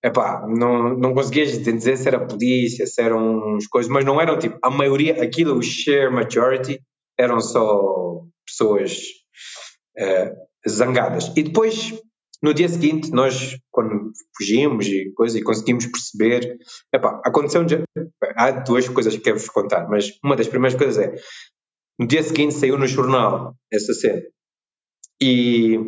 epá, não, não conseguias dizer se era polícia, se eram uns coisas, mas não eram tipo, a maioria, aquilo, o share majority, eram só pessoas eh, zangadas. E depois, no dia seguinte, nós, quando fugimos e coisa, e conseguimos perceber, epá, aconteceu, há duas coisas que quero-vos contar, mas uma das primeiras coisas é, no dia seguinte saiu no jornal essa cena. E,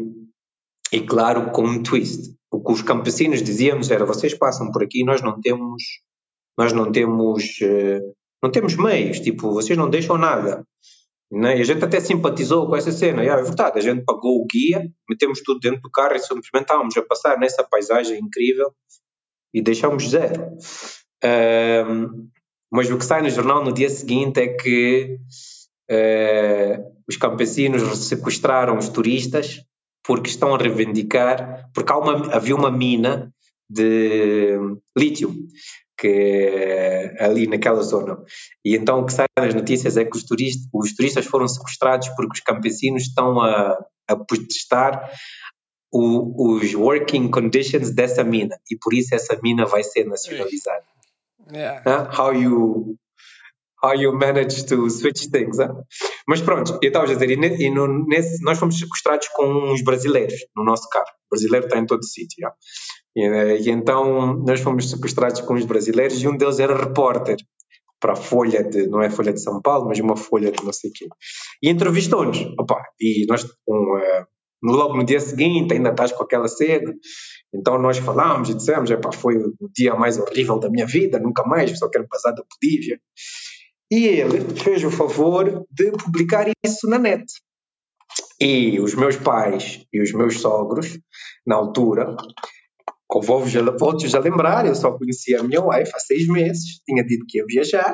e claro, com um twist. O que os campesinos dizíamos era: vocês passam por aqui, nós não temos, nós não temos, eh, não temos meios, tipo, vocês não deixam nada. Né? E a gente até simpatizou com essa cena. E, ah, é verdade, a gente pagou o guia, metemos tudo dentro do carro e simplesmente estávamos a passar nessa paisagem incrível e deixamos zero. Ahm, mas o que sai no jornal no dia seguinte é que eh, os campesinos sequestraram os turistas porque estão a reivindicar, porque uma, havia uma mina de lítio que é ali naquela zona. E então o que sai nas notícias é que os turistas, os turistas foram sequestrados porque os campesinos estão a, a protestar o- os working conditions dessa mina e por isso essa mina vai ser nacionalizada. Yeah. Huh? How you how you manage to switch things. huh? Mas pronto, eu estava a dizer, e, no- nesse, nós fomos sequestrados com uns brasileiros no nosso carro. O brasileiro está em todo sítio. já. E, eh, e então nós fomos sequestrados com uns brasileiros e um deles era repórter para a Folha de, não é Folha de São Paulo, mas uma Folha de não sei o quê. E entrevistou-nos. E nós, um, eh, logo no dia seguinte, ainda estás com aquela cena. Então nós falámos e dissemos, foi o dia mais horrível da minha vida, nunca mais, só quero passar da Bolívia. E ele fez o favor de publicar isso na net. E os meus pais e os meus sogros, na altura, a, volto-vos a lembrar, eu só conhecia a minha wife há seis meses, tinha dito que ia viajar,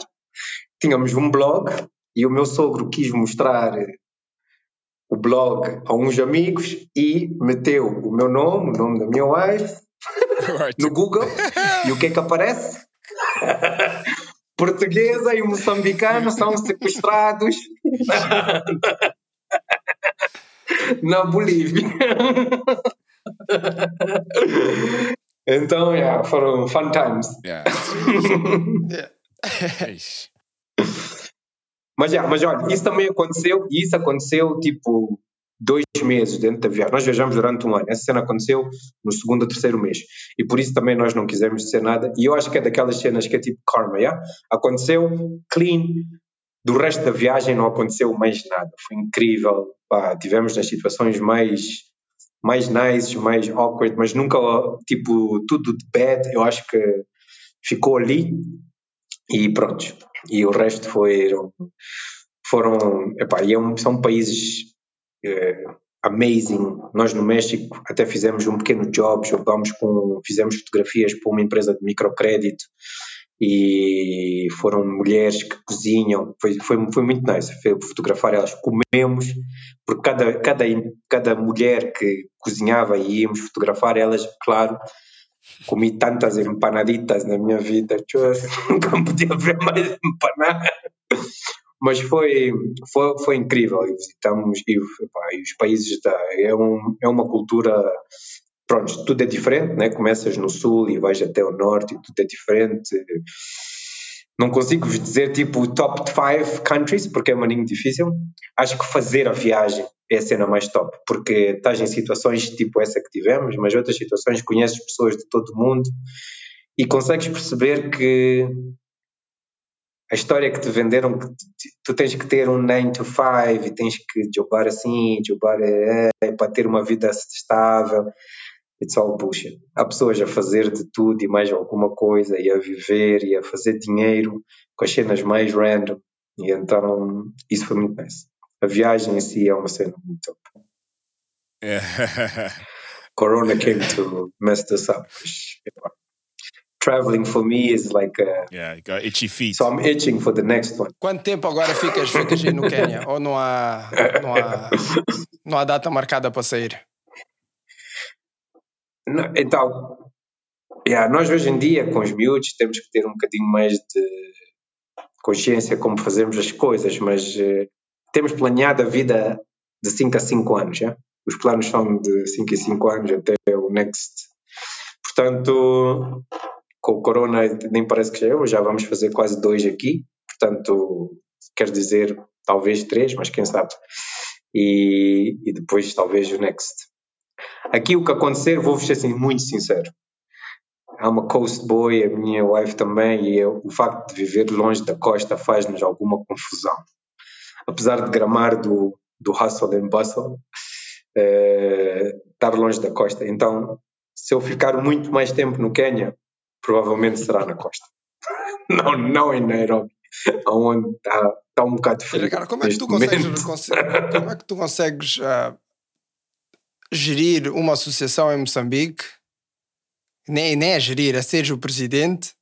tínhamos um blog e o meu sogro quis mostrar o blog a uns amigos e meteu o meu nome, o nome da minha wife, no Google e o que é que aparece? Portuguesa e moçambicano são sequestrados na, na Bolívia. Então, yeah, foram fun times. Yeah. Yeah. Eish. Mas, já, mas olha, isso também aconteceu, e isso aconteceu tipo dois meses dentro da viagem. Nós viajamos durante um ano. Essa cena aconteceu no segundo ou terceiro mês. E por isso também nós não quisemos dizer nada. E eu acho que é daquelas cenas que é tipo karma, yeah? Aconteceu clean. Do resto da viagem não aconteceu mais nada. Foi incrível. Pá, tivemos nas situações mais mais nice, mais awkward, mas nunca tipo tudo de bad. Eu acho que ficou ali e pronto. E o resto foram foram epá, e é são países amazing. Nós no México até fizemos um pequeno job, jogamos com, fizemos fotografias para uma empresa de microcrédito e foram mulheres que cozinham. Foi, foi, foi muito nice foi fotografar elas. Comemos, porque cada, cada, cada mulher que cozinhava e íamos fotografar elas, claro. Comi tantas empanaditas na minha vida, nunca podia ver mais empanadas mas foi, foi, foi incrível. E visitamos e, e os países da, é, um, é uma cultura pronto, tudo é diferente, né? começas no sul e vais até o norte e tudo é diferente. Não consigo vos dizer tipo top 5 countries porque é maninho difícil. Acho que fazer a viagem é a cena mais top porque estás em situações tipo essa que tivemos mas outras situações conheces pessoas de todo o mundo e consegues perceber que a história que te venderam que tu- tens que ter um 9 to 5 e tens que jogar assim, jogar é, é, para ter uma vida estável. It's all bullshit. Há pessoas a fazer de tudo e mais alguma coisa e a viver e a fazer dinheiro com as cenas mais random. E então isso foi muito nice. A viagem em si é uma cena muito top. Yeah. Corona came to mess this up. Traveling for me is like a, yeah, you got itchy feet. so I'm itching for the next one. Quanto tempo agora ficas, ficas aí no Quênia? Ou não há, não, há, não há data marcada para sair? Não, Então, yeah, nós hoje em dia, com os miúdos, temos que ter um bocadinho mais de consciência como fazemos as coisas, mas eh, temos planeado a vida de 5 a 5 anos. já? Os planos são de 5 a 5 anos até o next. Portanto, com o Corona nem parece que chegou, já vamos fazer quase dois aqui. Portanto, quer dizer, talvez três, mas quem sabe. E, e depois, talvez, o next. Aqui o que acontecer, vou-vos ser assim, muito sincero. Há uma coast boy, a minha wife também, e eu, o facto de viver longe da costa faz-nos alguma confusão. Apesar de gramar do, do hustle and bustle, eh, estar longe da costa. Então, se eu ficar muito mais tempo no Quênia, provavelmente será na costa. não, não em Nairobi, onde está, está um bocado frio. Ricardo, como é que tu consegues, momento. como é que tu consegues ah, gerir uma associação em Moçambique? Nem, nem é gerir, é seres o presidente,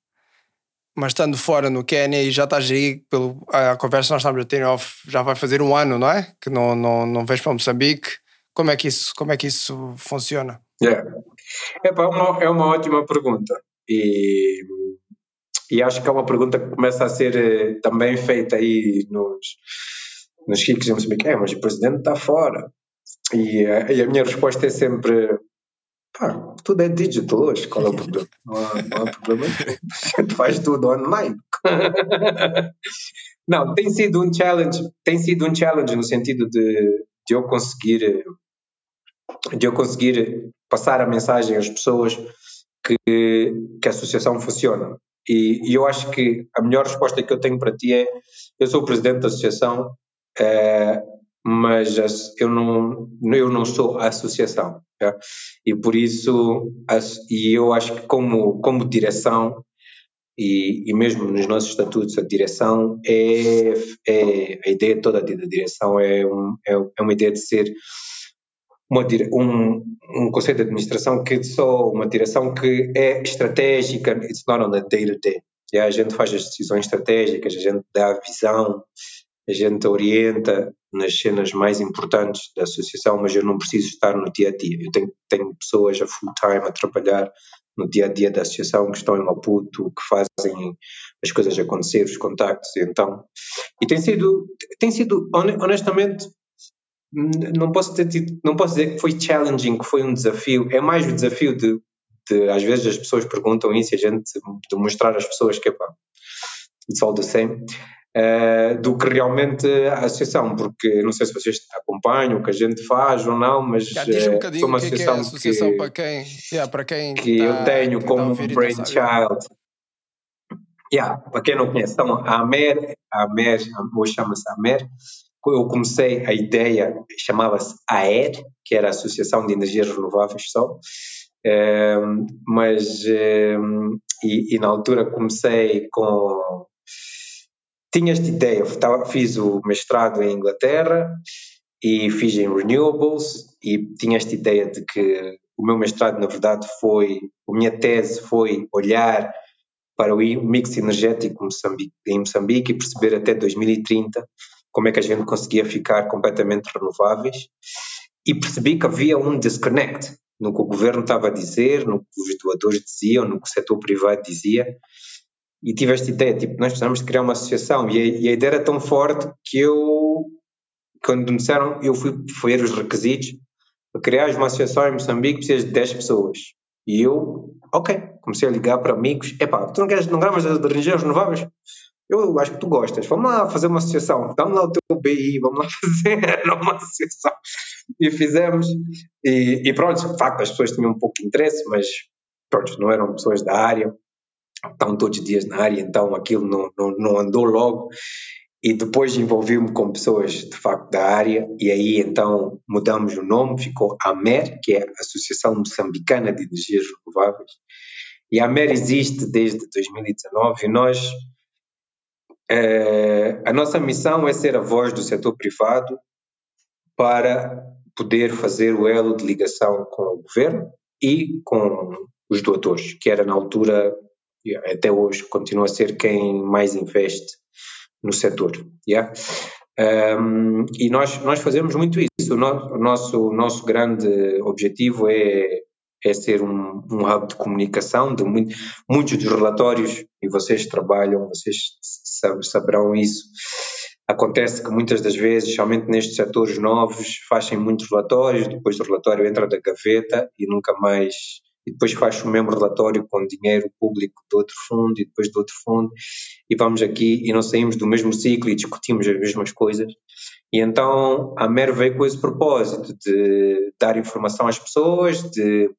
mas estando fora no Quênia e já estás a gerir pelo, a conversa que nós estamos a ter off, já vai fazer um ano, não é? Que não, não, não vês para Moçambique. Como é que isso, como é que isso funciona? Yeah. Epá, é, uma, é uma ótima pergunta e, e acho que é uma pergunta que começa a ser eh, também feita aí nos, nos em Moçambique. É, mas o presidente está fora. E, eh, e a minha resposta é sempre: pá, tudo é digital hoje, qual é o problema? Não há, não há problema. A gente faz tudo online. Não, tem sido um challenge, tem sido um challenge no sentido de, de eu conseguir de eu conseguir passar a mensagem às pessoas que, que a associação funciona. E, e eu acho que a melhor resposta que eu tenho para ti é: eu sou o presidente da associação, eh, mas as- eu não, eu não sou a associação. tá? E por isso, e eu acho que como, como direção, e, e mesmo nos nossos estatutos, a direção é, é a ideia toda da direção é, um, é, é uma ideia de ser uma, um, um conselho de administração que só uma direção que é estratégica, it's not on the day to day. E a gente faz as decisões estratégicas, a gente dá a visão, a gente orienta nas cenas mais importantes da associação, mas eu não preciso estar no dia a dia. Eu tenho, tenho pessoas a full time a trabalhar no dia a dia da associação que estão em Maputo, que fazem as coisas acontecer, os contactos, então. E tem sido, tem sido hone- honestamente, não posso ter tido- não posso dizer que foi challenging, que foi um desafio. É mais o desafio de, de às vezes as pessoas perguntam isso e a gente de mostrar às pessoas que epá, it's all the same, uh, do que realmente a associação, porque não sei se vocês acompanham o que a gente faz ou não, mas Já diz um uh, bocadinho uma que é, que é associação para quem, yeah, para quem que tá- eu tenho tá como sabe. brainchild. Yeah, para quem não conhece, então a AMER, a AMER, hoje chama-se AMER, eu comecei a ideia, chamava-se AER, que era a Associação de Energias Renováveis só, Ehm, mas ehm, e, e na altura comecei com tinha esta ideia, eu fiz o mestrado em Inglaterra e fiz em renewables e tinha esta ideia de que o meu mestrado na verdade foi, a minha tese foi olhar para o mix energético Moçambique- em Moçambique e perceber até 2030 como é que a gente conseguia ficar completamente renováveis. E percebi que havia um disconnect no que o governo estava a dizer, no que os doadores diziam, no que o setor privado dizia. E tive esta ideia, tipo, nós precisamos de criar uma associação. E a, e a ideia era tão forte que eu quando me disseram, eu fui ver os requisitos. Para criar uma associação em Moçambique precisas de 10 pessoas. E eu, ok, comecei a ligar para amigos, epá, tu não queres, não gramas de energias renováveis? Eu acho que tu gostas, vamos lá fazer uma associação, dá-me lá o teu BI, vamos lá fazer uma associação. E fizemos, e, e pronto, de facto as pessoas tinham um pouco de interesse, mas pronto, não eram pessoas da área, estão todos os dias na área, então aquilo não, não, não andou logo. E depois envolvi-me com pessoas de facto da área, e aí então mudamos o nome, ficou AMER, que é a Associação Moçambicana de Energias Renováveis. E a AMER existe desde 2019 e nós eh, a nossa missão é ser a voz do setor privado para poder fazer o elo de ligação com o governo e com os doadores, que era na altura, e até hoje, continua a ser quem mais investe no setor. Yeah? Um, e nós, nós fazemos muito isso. O, no, o nosso, o nosso grande objetivo é, é ser um, um hub de comunicação de muito, muitos dos relatórios, e vocês trabalham, vocês sab, saberão isso. Acontece que muitas das vezes, somente nestes setores novos, fazem muitos relatórios, depois o relatório entra da gaveta e nunca mais. E depois faz o mesmo relatório com dinheiro público de outro fundo e depois de outro fundo, e vamos aqui e não saímos do mesmo ciclo e discutimos as mesmas coisas. E então a MER veio com esse propósito de dar informação às pessoas, de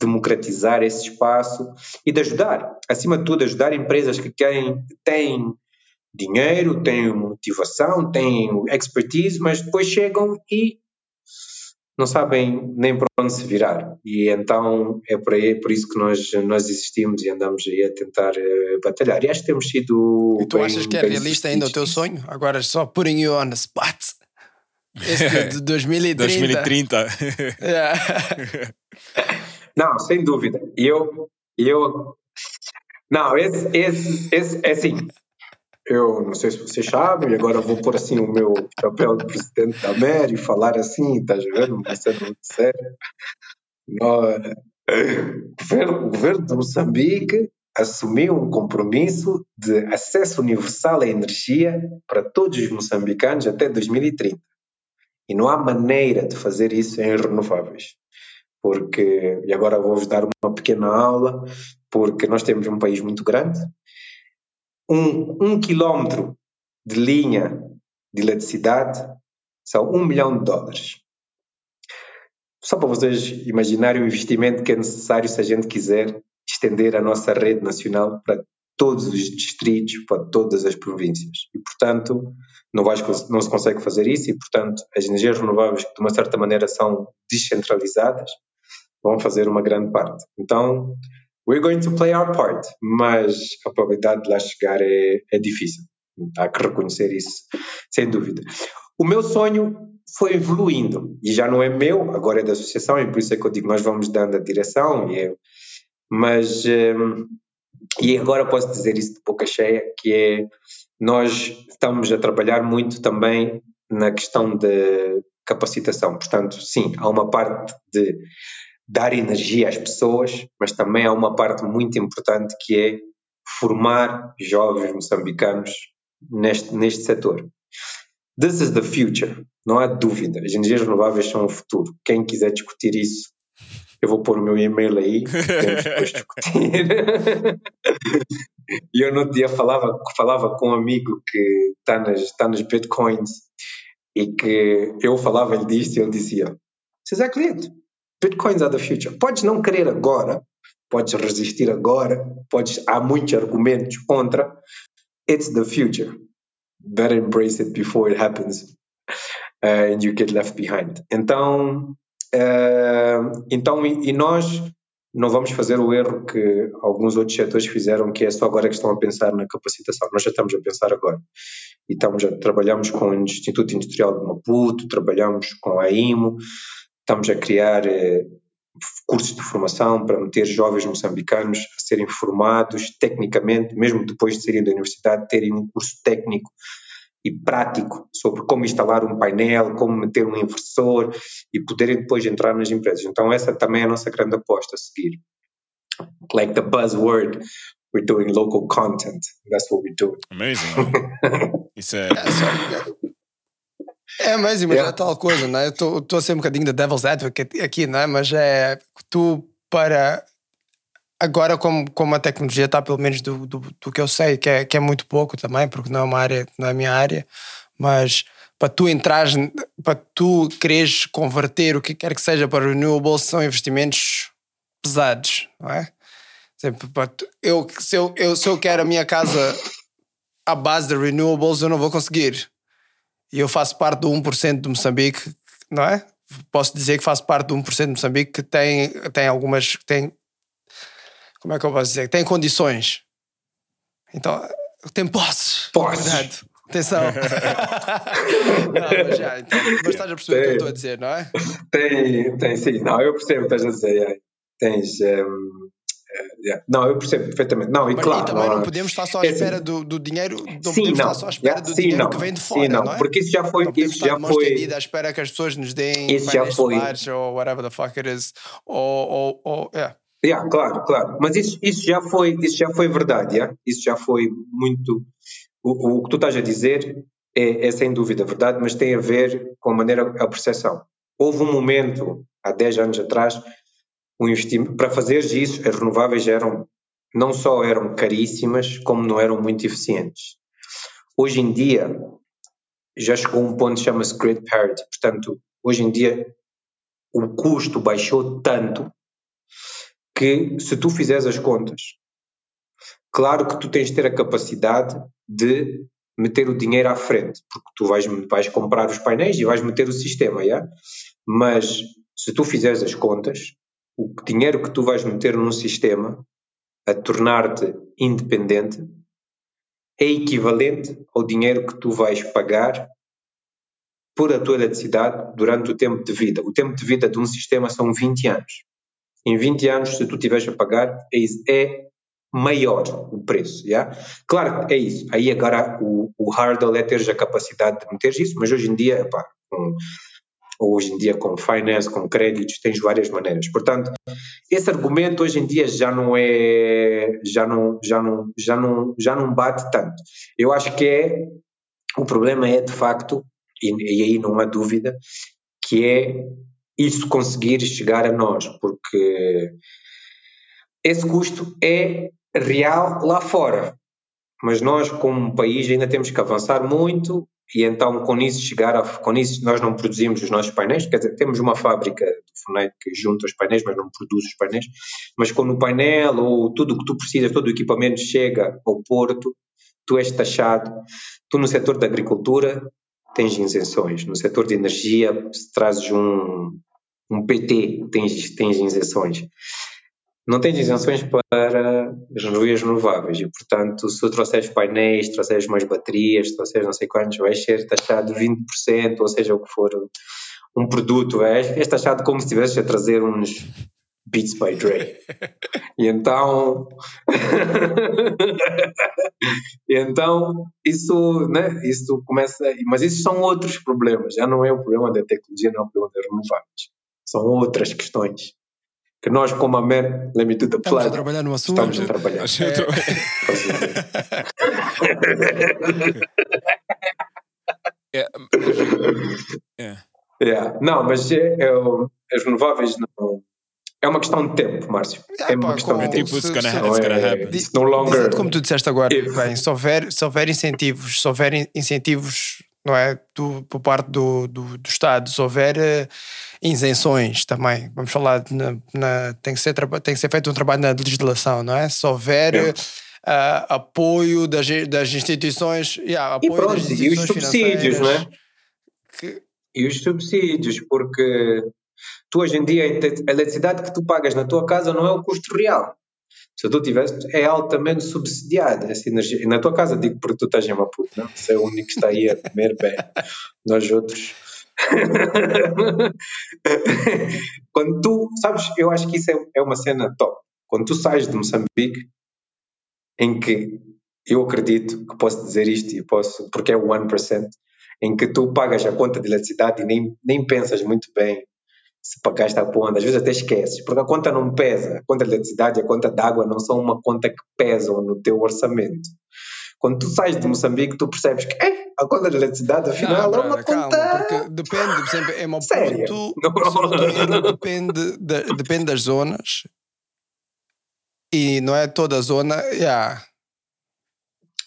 democratizar esse espaço e de ajudar, acima de tudo, ajudar empresas que querem, têm dinheiro, têm motivação, têm expertise, mas depois chegam e não sabem nem para onde se virar. E então é por, aí, por isso que nós, nós existimos e andamos aí a tentar uh, batalhar. E acho que temos sido. E tu bem, achas que é realista ainda o teu sonho? Agora só putting you on the spot. Esse de, de 2030. 2030. Yeah. Não, sem dúvida. E eu, eu. Não, esse, esse, esse é assim. Eu não sei se vocês sabem, e agora vou pôr assim o meu papel de presidente da MER e falar assim, estás vendo? Vai ser muito sério. O governo de Moçambique assumiu um compromisso de acesso universal à energia para todos os moçambicanos até 2030. E não há maneira de fazer isso em renováveis porque, e agora vou-vos dar uma pequena aula, porque nós temos um país muito grande, um, um quilómetro de linha de eletricidade são um milhão de dólares. Só para vocês imaginarem o investimento que é necessário se a gente quiser estender a nossa rede nacional para todos os distritos, para todas as províncias. E, portanto, não, vais, não se consegue fazer isso e, portanto, as energias renováveis, que de uma certa maneira são descentralizadas, vão fazer uma grande parte. Então, we're going to play our part, mas a probabilidade de lá chegar é, é difícil. Há que reconhecer isso, sem dúvida. O meu sonho foi evoluindo e já não é meu, agora é da associação e por isso é que eu digo nós vamos dando a direção e eu, mas um, e agora posso dizer isso de boca cheia que é nós estamos a trabalhar muito também na questão de capacitação, portanto sim, há uma parte de dar energia às pessoas, mas também há uma parte muito importante que é formar jovens moçambicanos neste, neste setor. This is the future, não há dúvida. As energias renováveis são o futuro. Quem quiser discutir isso Eu vou pôr o meu e-mail aí, depois discutir. E eu no dia falava, falava com um amigo que está nas, está nas bitcoins e que eu falava-lhe disto e ele dizia: Isso é exatamente, bitcoins are the future. Podes não querer agora, podes resistir agora, podes, há muitos argumentos contra, it's the future. Better embrace it before it happens uh, and you get left behind. Então, uh, então e, e, nós não vamos fazer o erro que alguns outros setores fizeram, que é só agora que estão a pensar na capacitação. Nós já estamos a pensar agora. E estamos a, trabalhamos com o Instituto Industrial de Maputo, trabalhamos com a IMO, estamos a criar eh, cursos de formação para meter jovens moçambicanos a serem formados tecnicamente, mesmo depois de saírem da universidade, terem um curso técnico e prático sobre como instalar um painel, como meter um inversor e poderem depois entrar nas empresas. Então essa também é a nossa grande aposta a seguir. Like the buzzword, we're doing local content. That's what we do. Amazing. Isso é... É, mas yeah. é tal coisa, né? Eu estou a ser um bocadinho de devil's advocate aqui, né? Mas é tu para agora como, como a tecnologia está pelo menos do, do, do, que eu sei que é, que é muito pouco também porque não é uma área não é a minha área mas para tu entrares para tu quereres converter o que quer que seja para renewables são investimentos pesados não é eu, se, eu, eu, se eu quero a minha casa à base de renewables eu não vou conseguir e eu faço parte do 1% de Moçambique não é? posso dizer que faço parte do 1% de Moçambique que tem, tem algumas tem como é que eu posso dizer? Tem condições. Então, tem posses. Posses. Atenção. não, mas já, então, mas estás a perceber tem, o que eu estou a dizer, não é? Tem, tem sim. Não, eu percebo o que estás a dizer. É. Tens. Um, eh, yeah. Não, eu percebo perfeitamente. Não, e Mas, claro. E também não, não podemos estar só à é espera assim, do, do, dinheiro. Não sim, podemos não. estar só à espera yeah, do sim, dinheiro não. que vem de fora. Sim, não, não é? porque isso já foi. Não isso já foi. à espera que as pessoas nos deem isso já foi. ou whatever the fuck it is. Ou. ou, ou yeah. Yeah, claro, claro. Mas isso, isso, já foi, isso já foi verdade, yeah? isso já foi muito. O, o que tu estás a dizer é, é, sem dúvida verdade, mas tem a ver com a maneira, a percepção. Houve um momento, há 10 anos atrás, um investimento, para fazer isso, as renováveis eram, não só eram caríssimas, como não eram muito eficientes. Hoje em dia, já chegou um ponto que chama-se grid parity, portanto, hoje em dia o custo baixou tanto que se tu fizeres as contas, claro que tu tens de ter a capacidade de meter o dinheiro à frente, porque tu vais, vais comprar os painéis e vais meter o sistema, yeah? mas se tu fizeres as contas, o dinheiro que tu vais meter num sistema a tornar-te independente é equivalente ao dinheiro que tu vais pagar por a tua eletricidade durante o tempo de vida. O tempo de vida de um sistema são 20 anos em 20 anos, se tu tiveres a pagar, é, é maior o preço. Yeah? Claro que é isso. Aí agora o, o hurdle é teres a capacidade de meter isso, mas hoje em dia, com, hoje em dia com finance, com créditos, tens várias maneiras. Portanto, esse argumento hoje em dia já não é, já não, já não, já não, já não bate tanto. Eu acho que é, o problema é de facto, e, e aí não há dúvida, que é isso conseguir chegar a nós, porque esse custo é real lá fora, mas nós como país ainda temos que avançar muito e então com isso chegar a, com isso nós não produzimos os nossos painéis, quer dizer, temos uma fábrica de Funei que junta os painéis, mas não produz os painéis, mas quando o painel ou tudo o que tu precisas, todo o equipamento chega ao porto, tu és taxado, tu no setor da agricultura tens isenções, no setor de energia se trazes um, um PT tens, tens isenções. Não tens isenções para as energias renováveis e, portanto, se tu trouxeres painéis, trouxeres mais baterias, trouxeres não sei quantos, vais ser taxado 20%, ou seja, o que for um produto, és, és taxado como se estivesse a trazer uns Beats by Dre. E então, e então isso, né, isso começa, mas isso são outros problemas, já não é o problema da tecnologia, não é o problema das renováveis são outras questões que nós, como a MER, let me do the Estamos a trabalhar no assunto. Estamos a trabalhar. É. é. Yeah. Não, mas é, é, as renováveis não, é uma questão de tempo, Márcio. Ah, É uma pá, questão de tempo. Tipo, se- gonna se- it's Não gonna é- happen. It's no longer. Dizendo como tu disseste agora, If. bem, se houver, se houver incentivos, se houver in- incentivos, não é? Do, por parte do, do, do Estado, se houver eh, isenções também, vamos falar, na, na- tem, que ser, tem que ser feito um trabalho na legislação, não é? Se houver É. ah, apoio das, das instituições, yeah, E apoio pronto, das e os instituições subsídios, não é? que- E os subsídios, porque tu hoje em dia a eletricidade que tu pagas na tua casa não é o custo real. Se tu tivesse, é altamente subsidiada essa energia. E na tua casa, digo porque tu estás em Maputo, não? Você é o único que está aí a comer bem. Nós outros. Quando tu, sabes, eu acho que isso é, é uma cena top. Quando tu sais de Moçambique, em que eu acredito que posso dizer isto e posso, porque é o 1%, em que tu pagas a conta de eletricidade e nem, nem pensas muito bem se pagaste a conta, às vezes até esqueces, porque a conta não pesa, a conta de eletricidade e a conta de água não são uma conta que pesam no teu orçamento. Quando tu sais de Moçambique, tu percebes que eh, a conta de eletricidade afinal Não, é uma calma, conta porque depende, por exemplo, em Sério? Maputo, Não. depende, da- depende das zonas e não é toda a zona, yeah,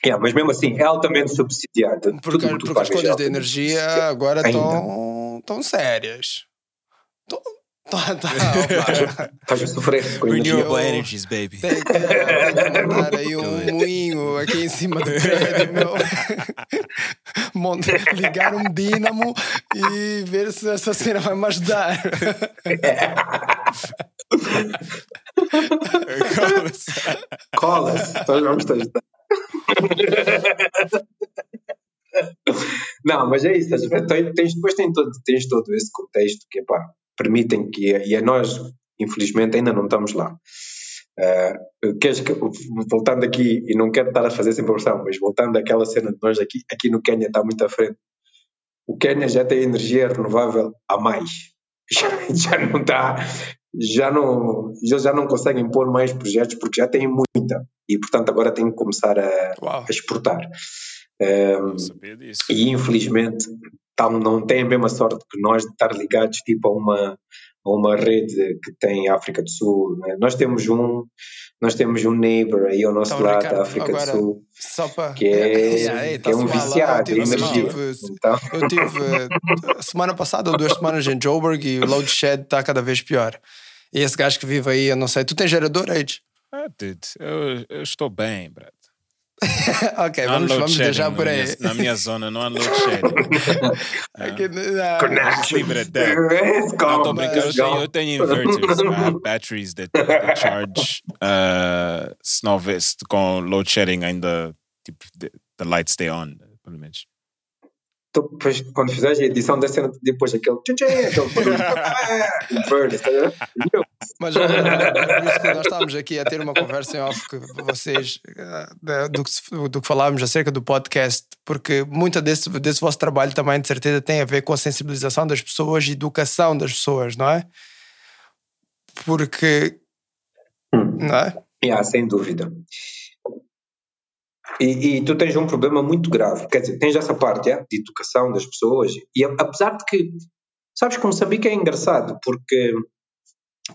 Yeah, mas mesmo assim, é altamente subsidiado. porque, porque as é coisas de energia agora estão tão sérias. Tá, tá, a sofrer. Renewable energies, baby. Tem que, tem que montar aí um moinho aqui em cima do prédio, meu. Ligar um dínamo e ver se essa cena vai me ajudar. Cola-se, nós vamos te ajudar. Não, mas é isso, ver? Tens, depois tens todo, tens todo esse contexto que epá, permitem que, e a nós, infelizmente, ainda não estamos lá. Ah, queres que- voltando aqui, e não quero estar a fazer essa impressão, mas voltando àquela cena de nós aqui, aqui no Quênia está muito à frente. O Quênia já tem energia renovável a mais. Já, já não está, já não, já, já não conseguem pôr mais projetos porque já têm muita e portanto agora têm que começar a, a exportar. Um, disso. e infelizmente tal, não têm a mesma sorte que nós de estar ligados tipo a uma, a uma rede que tem a África do Sul. né? Nós temos um nós temos um neighbor aí ao nosso Então, lado Ricardo, da África agora- do Sul Só para. que é, Yeah, ei, que é um mal viciado eu em tive- energia. tive- Então, Eu tive eh, semana passada ou duas semanas em Joburg e o load shed está cada vez pior. E esse gajo que vive aí, eu não sei, tu tens gerador, Age? Ah, dude, eu, eu estou bem, Brad. ok, Não vamos, load vamos shedding deixar na por aí. minha- Na minha zona não há load shedding. Aqui, ah, let's go, Não, estou brincando. Eu tenho, inverters. I have batteries that, that charge. Uh, se não com load shedding ainda, tipo, the, the lights stay on, pelo menos. Tu, depois, quando fizeres a edição da cena, depois aquele aquele ver? Mas por isso que nós estávamos aqui a ter uma conversa em off com vocês eh, do que, do que falávamos acerca do podcast, porque muito desse, desse vosso trabalho também, de certeza, tem a ver com a sensibilização das pessoas e educação das pessoas, não é? Porque. Não é? Yeah, sem dúvida. E, e tu tens um problema muito grave, quer dizer, tens essa parte yeah, de educação das pessoas, e apesar de que, sabes que Moçambique é engraçado, porque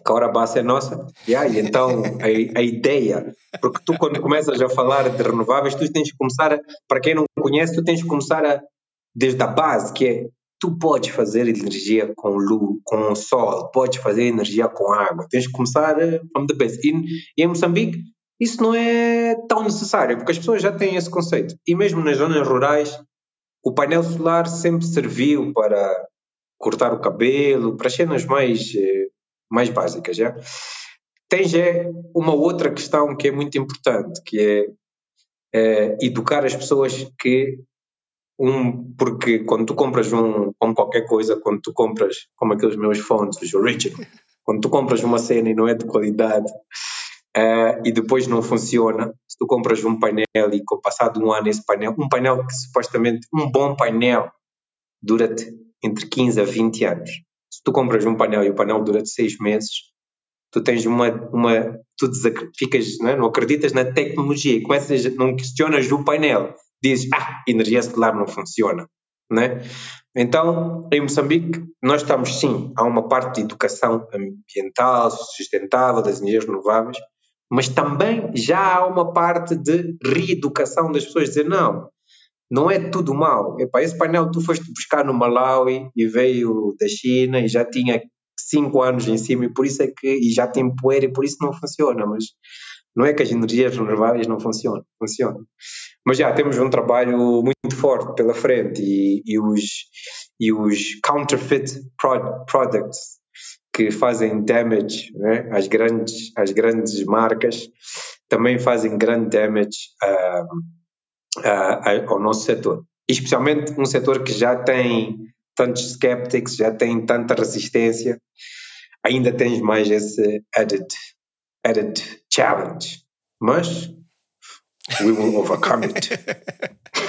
a hora base é nossa, yeah, e então a, a ideia, porque tu quando começas a falar de renováveis, tu tens que começar, a, para quem não conhece, tu tens que começar a, desde a base, que é, tu podes fazer energia com luz, com sol, podes fazer energia com água, tens que começar from the base. E, e em Moçambique, isso não é tão necessário, porque as pessoas já têm esse conceito. E mesmo nas zonas rurais, o painel solar sempre serviu para cortar o cabelo, para cenas mais, eh, mais básicas. Já? Tens é uma outra questão que é muito importante, que é, eh, educar as pessoas que um, porque quando tu compras um, como qualquer coisa, quando tu compras, como aqueles meus fones, os original, quando tu compras uma cena e não é de qualidade, eh, e depois não funciona, se tu compras um painel e com passado um ano esse painel, um painel que supostamente, um bom painel dura-te entre 15 a 20 anos. Se tu compras um painel e o painel dura-te 6 meses, tu tens uma, uma tu ficas, não, é? não acreditas na tecnologia começas, não questionas o painel, dizes, ah, energia solar não funciona. né? Então, em Moçambique, nós estamos sim, há uma parte de educação ambiental, sustentável, das energias renováveis, mas também já há uma parte de reeducação das pessoas, dizer não, não é tudo mal. Epá, esse painel tu foste buscar no Malawi e veio da China e já tinha cinco anos em cima e por isso é que e já tem poeira e por isso não funciona, mas não é que as energias renováveis não funcionam, funcionam. Mas já temos um trabalho muito forte pela frente e, e os, e os counterfeit products que fazem damage né, grandes, às grandes marcas também fazem grande damage uh, uh, ao nosso setor. Especialmente um setor que já tem tantos skeptics, já tem tanta resistência, ainda tens mais esse added added challenge, mas we will overcome it.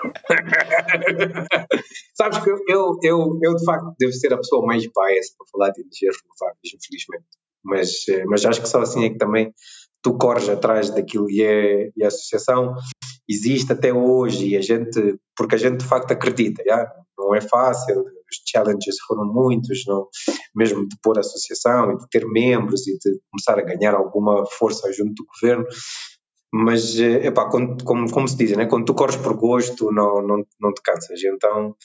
Sabes que eu, eu, eu, de facto, devo ser a pessoa mais biased para falar de energias renováveis, infelizmente. Mas, eh, mas acho que só assim é que também tu corres atrás daquilo e, é, e a associação existe até hoje e a gente, porque a gente de facto acredita, já? não é fácil, os challenges foram muitos, não, mesmo de pôr associação e de ter membros e de começar a ganhar alguma força junto do governo, mas eh, epá, quando, como, como se diz, né? quando tu corres por gosto não, não, não te cansas, então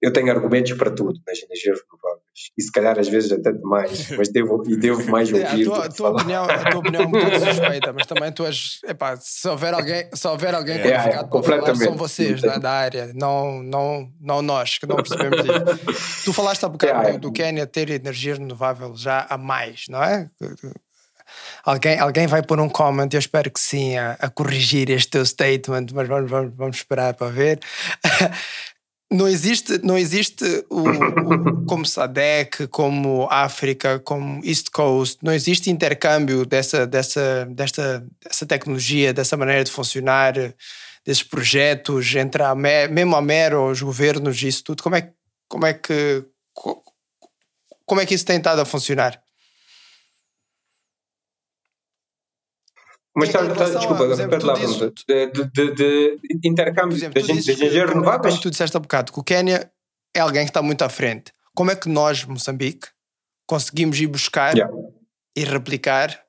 eu tenho argumentos para tudo nas energias renováveis e se calhar às vezes até demais, mas devo, e devo mais ouvir. É, a, tua, a, tua opinião, a tua opinião é um bocado suspeita, mas também tu és, epá, se houver alguém, se houver alguém é, qualificado é, para falar, são vocês da, da, área, não, não, não nós que não percebemos isso. tu falaste há bocado é, do, do Quênia ter energia renovável já a mais, não é? Alguém, alguém vai pôr um comment, eu espero que sim, a, a corrigir este teu statement, mas vamos, vamos, vamos esperar para ver. não existe, não existe o, o, como SADEC, como África, como East Coast, não existe intercâmbio dessa, dessa, desta, dessa tecnologia, dessa maneira de funcionar, desses projetos entre a mesmo a Mero, os governos, isso tudo. Como é, como é que como é que isso tem estado a funcionar? Mas, tá, tá, desculpa, repete lá a pergunta. De, de, de, intercâmbio exemplo, de, de engenheiros renováveis? tu disseste há bocado que o Quénia é alguém que está muito à frente. Como é que nós, Moçambique, conseguimos ir buscar yeah. e replicar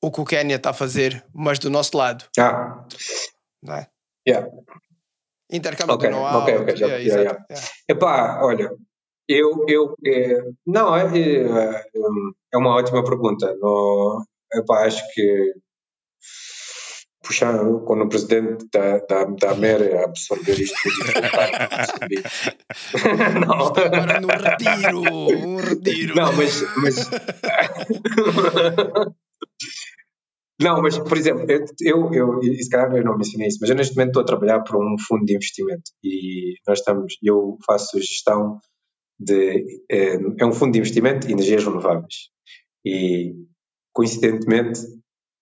o que o Quénia está a fazer, mas do nosso lado? Ah. Não é? Yeah. Intercâmbio okay, do know-how. Ok, ok, já, yeah, yeah, yeah. Epá, olha, eu, eu é, não, é, é, é uma ótima pergunta. No, epá, acho que puxar quando o presidente da, da, da MER absorver isto não. Agora no retiro, um retiro. Não, mas, mas... Não, mas, por exemplo, eu, eu, e se calhar eu não mencionei isso, mas eu neste momento estou a trabalhar para um fundo de investimento e nós estamos, eu faço gestão de, é, é um fundo de investimento em energias renováveis e coincidentemente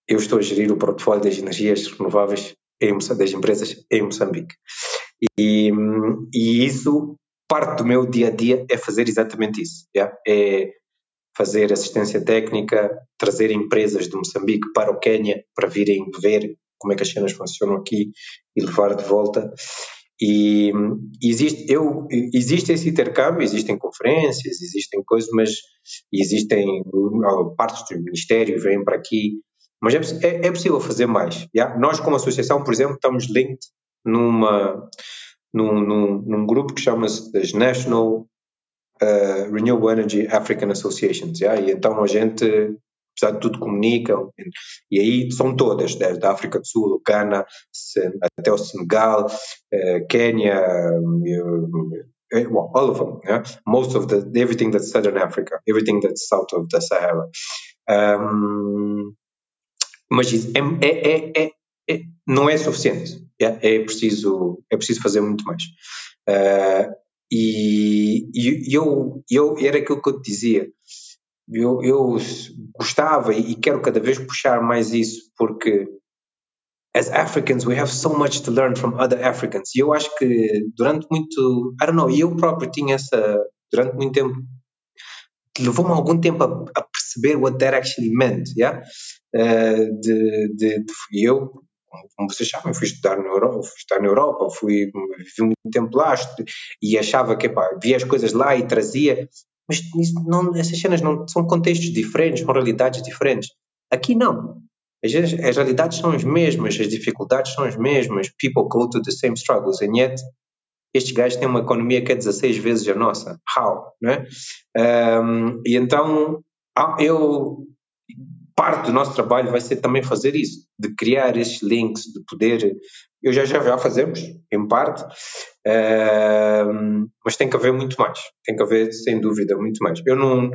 eu estou a gerir o portfólio das energias renováveis em, das empresas em Moçambique. E, e, isso, parte do meu dia a dia é fazer exatamente isso. Yeah? É fazer assistência técnica, trazer empresas de Moçambique para o Quênia para virem ver como é que as cenas funcionam aqui e levar de volta. E existe, eu, existe esse intercâmbio, existem conferências, existem coisas, mas existem partes do Ministério vêm para aqui mas é, é, é possível fazer mais. Yeah? Nós, como associação, por exemplo, estamos linked numa, num, num, num grupo que chama-se das National uh, Renewable Energy African Associations. Yeah? E então a gente, apesar de tudo, comunicam. E aí são todas, desde a África do Sul, Ghana, até o Senegal, uh, Quênia. Uh, well, all of them, yeah? most of the everything that's southern Africa, everything that's south of the Sahara. Um, mas é, é, é, é, não é suficiente. É, preciso, é preciso fazer muito mais. Uh, e, e eu, eu era aquilo que eu te dizia. Eu, eu gostava e quero cada vez puxar mais isso, porque as Africans we have so much to learn from other Africans. E eu acho que durante muito, I don't know, eu próprio tinha essa, durante muito tempo, levou-me algum tempo a, a, perceber what that actually meant, yeah? Uh, de, de, eu como vocês sabem, fui estudar na Europa, fui estudar na Europa, fui vivi muito tempo lá e achava que epá, via as coisas lá e trazia, mas não, essas cenas não são contextos diferentes, são realidades diferentes. Aqui não. As, as realidades são as mesmas, as dificuldades são as mesmas, people go to the same struggles, and yet estes gajos têm uma economia que é 16 vezes a nossa. How? Não é? Um, e então, ah, eu parte do nosso trabalho vai ser também fazer isso, de criar esses links, de poder. Eu já já, já fazemos, em parte, um, mas tem que haver muito mais. Tem que haver, sem dúvida, muito mais. Eu não,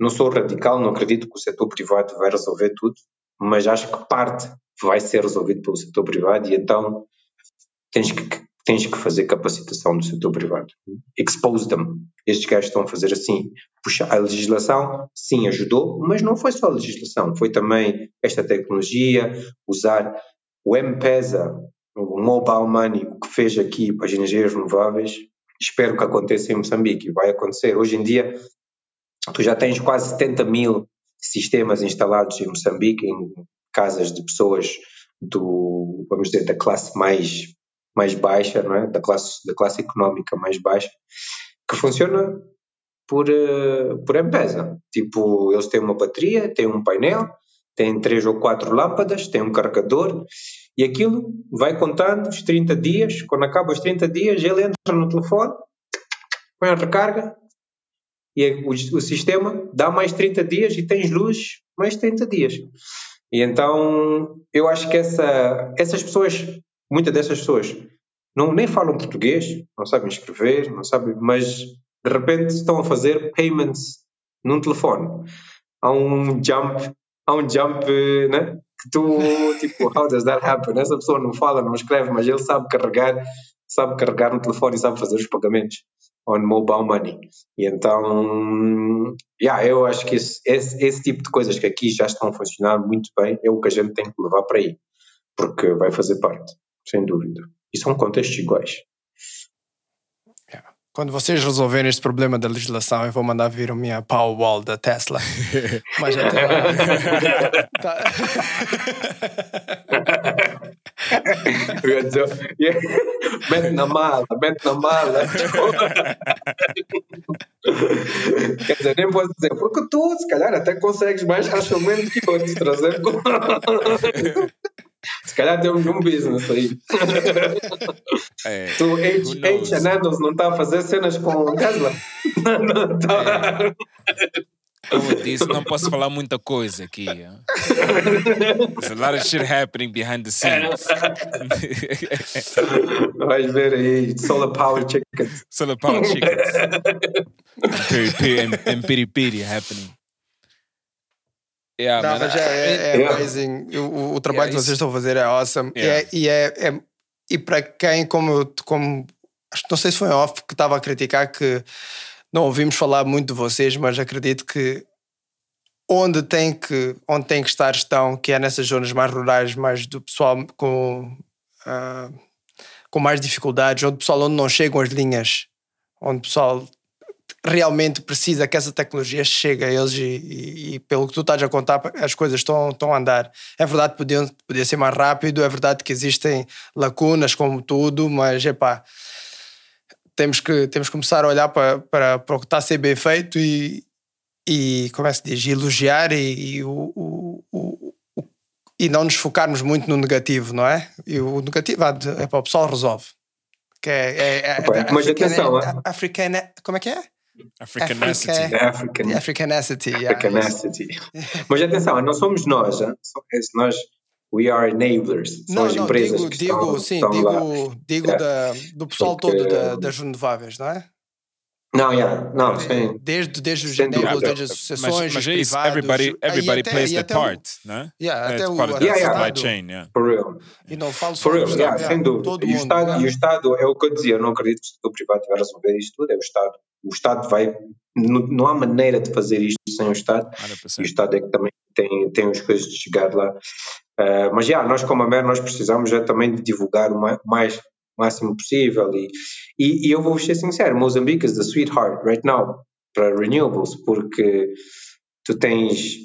não sou radical, não acredito que o setor privado vai resolver tudo, mas acho que parte vai ser resolvido pelo setor privado e então tens que, tens que fazer capacitação do setor privado. Expose them. Estes gajos estão a fazer assim. Puxa, a legislação, sim, ajudou, mas não foi só a legislação, foi também esta tecnologia, usar o M-Pesa, o Mobile Money, o que fez aqui para as energias renováveis. Espero que aconteça em Moçambique vai acontecer. Hoje em dia, tu já tens quase 70 mil sistemas instalados em Moçambique, em casas de pessoas do, vamos dizer, da classe mais mais baixa, não é? da, classe, da classe económica mais baixa, que funciona por, uh, por M-Pesa. Tipo, eles têm uma bateria, têm um painel, têm três ou quatro lâmpadas, têm um carregador, e aquilo vai contando os 30 dias, quando acaba os 30 dias, ele entra no telefone, põe a recarga, e o, o sistema dá mais 30 dias e tens luz mais 30 dias. E então, eu acho que essa, essas pessoas muitas dessas pessoas não nem falam português, não sabem escrever, não sabem, mas de repente estão a fazer payments num telefone. Há um jump, há um jump, né? Que tu, tipo, how does that happen? Essa pessoa não fala, não escreve, mas ele sabe carregar, sabe carregar no telefone e sabe fazer os pagamentos on mobile money. E então, yeah, eu acho que esse, esse, esse tipo de coisas que aqui já estão a funcionar muito bem é o que a gente tem que levar para aí, porque vai fazer parte sem dúvida. E são contextos iguais. Quando vocês resolverem este problema da legislação, eu vou mandar vir a minha Powerwall da Tesla. Mas até lá. tá. mete na mala, mete na mala. Quer dizer, nem posso dizer, porque tu, se calhar, até consegues mais facilmente que outros trazer. Se calhar temos um business aí. É, tu, H, Handles não está a fazer cenas com Tesla? Não está. É. Como eu disse, não posso falar muita coisa aqui. There's a lot of shit happening behind the scenes. Vais ver aí, solar power chickens. Solar power chickens. And, and piri piri happening. Yeah, Não, mas é, é, é amazing. O, o trabalho Yeah, que vocês isso- estão a fazer é awesome. Yeah. E, é, e, é, é- e para quem, como, como não sei se foi off que estava a criticar que não ouvimos falar muito de vocês, mas acredito que onde tem que, onde tem que estar estão, que é nessas zonas mais rurais, mais do pessoal com, ah, com mais dificuldades, onde o pessoal onde não chegam as linhas, onde o pessoal realmente precisa que essa tecnologia chegue a eles e, e- e pelo que tu estás a contar, as coisas estão, estão a andar. É verdade que podia, podia ser mais rápido, é verdade que existem lacunas como tudo, mas epá, temos que, temos que começar a olhar para, para, para o que está a ser bem feito e, e como é que se diz, elogiar e, e o, o- o- o- e não nos focarmos muito no negativo, não é? E o negativo é, é para o pessoal resolve. Que é, é, é, é mas africana- atenção, é? africana, como é que é? Africanacity. African, The Africanacity. yeah. Africanacity. Mas atenção, não somos nós, é nós, we are enablers. São Não, as não, empresas digo, que digo, estão, sim, estão lá. digo, digo Yeah. da, do pessoal Porque- todo da- das renováveis, não é? Não, yeah, não, sim. Desde, desde os enablers, desde as associações, Mas, mas os é isso, everybody, everybody até- plays their o- part, né? Yeah, É até o part Yeah, yeah. supply chain, yeah. For real. E não falo For real, yeah, sem dúvida. E o. Estado, e o Estado, é o que eu dizia, eu não acredito que o privado vai resolver isto tudo, é o Estado. O Estado vai. Não, não há maneira de fazer isto sem o Estado. E o 100%. Estado é que também tem, tem as coisas de chegar lá. Ah, mas já, nós como a MER, nós precisamos já também de divulgar o ma- mais máximo possível. E, e, e eu vou ser sincero, Moçambique is the sweetheart right now para renewables, porque tu tens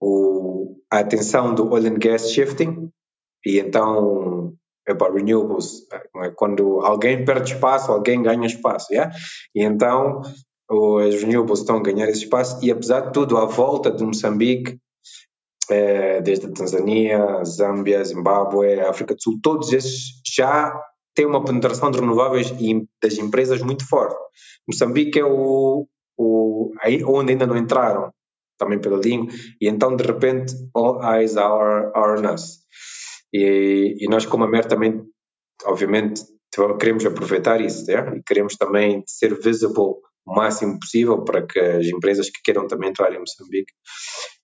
o, a atenção do oil and gas shifting, e então epá, renewables, é? quando alguém perde espaço, alguém ganha espaço, yeah? e então as renewables estão a ganhar esse espaço e apesar de tudo, à volta de Moçambique, eh, desde a Tanzânia, Zâmbia, Zimbábue, África do Sul, todos esses já têm uma penetração de renováveis e das empresas muito forte. Moçambique é o, o onde ainda não entraram, também pela língua, e então de repente all eyes are on us. E, e nós como a MER também, obviamente, queremos aproveitar isso, yeah? e queremos também ser visible o máximo possível para que as empresas que queiram também entrar em Moçambique.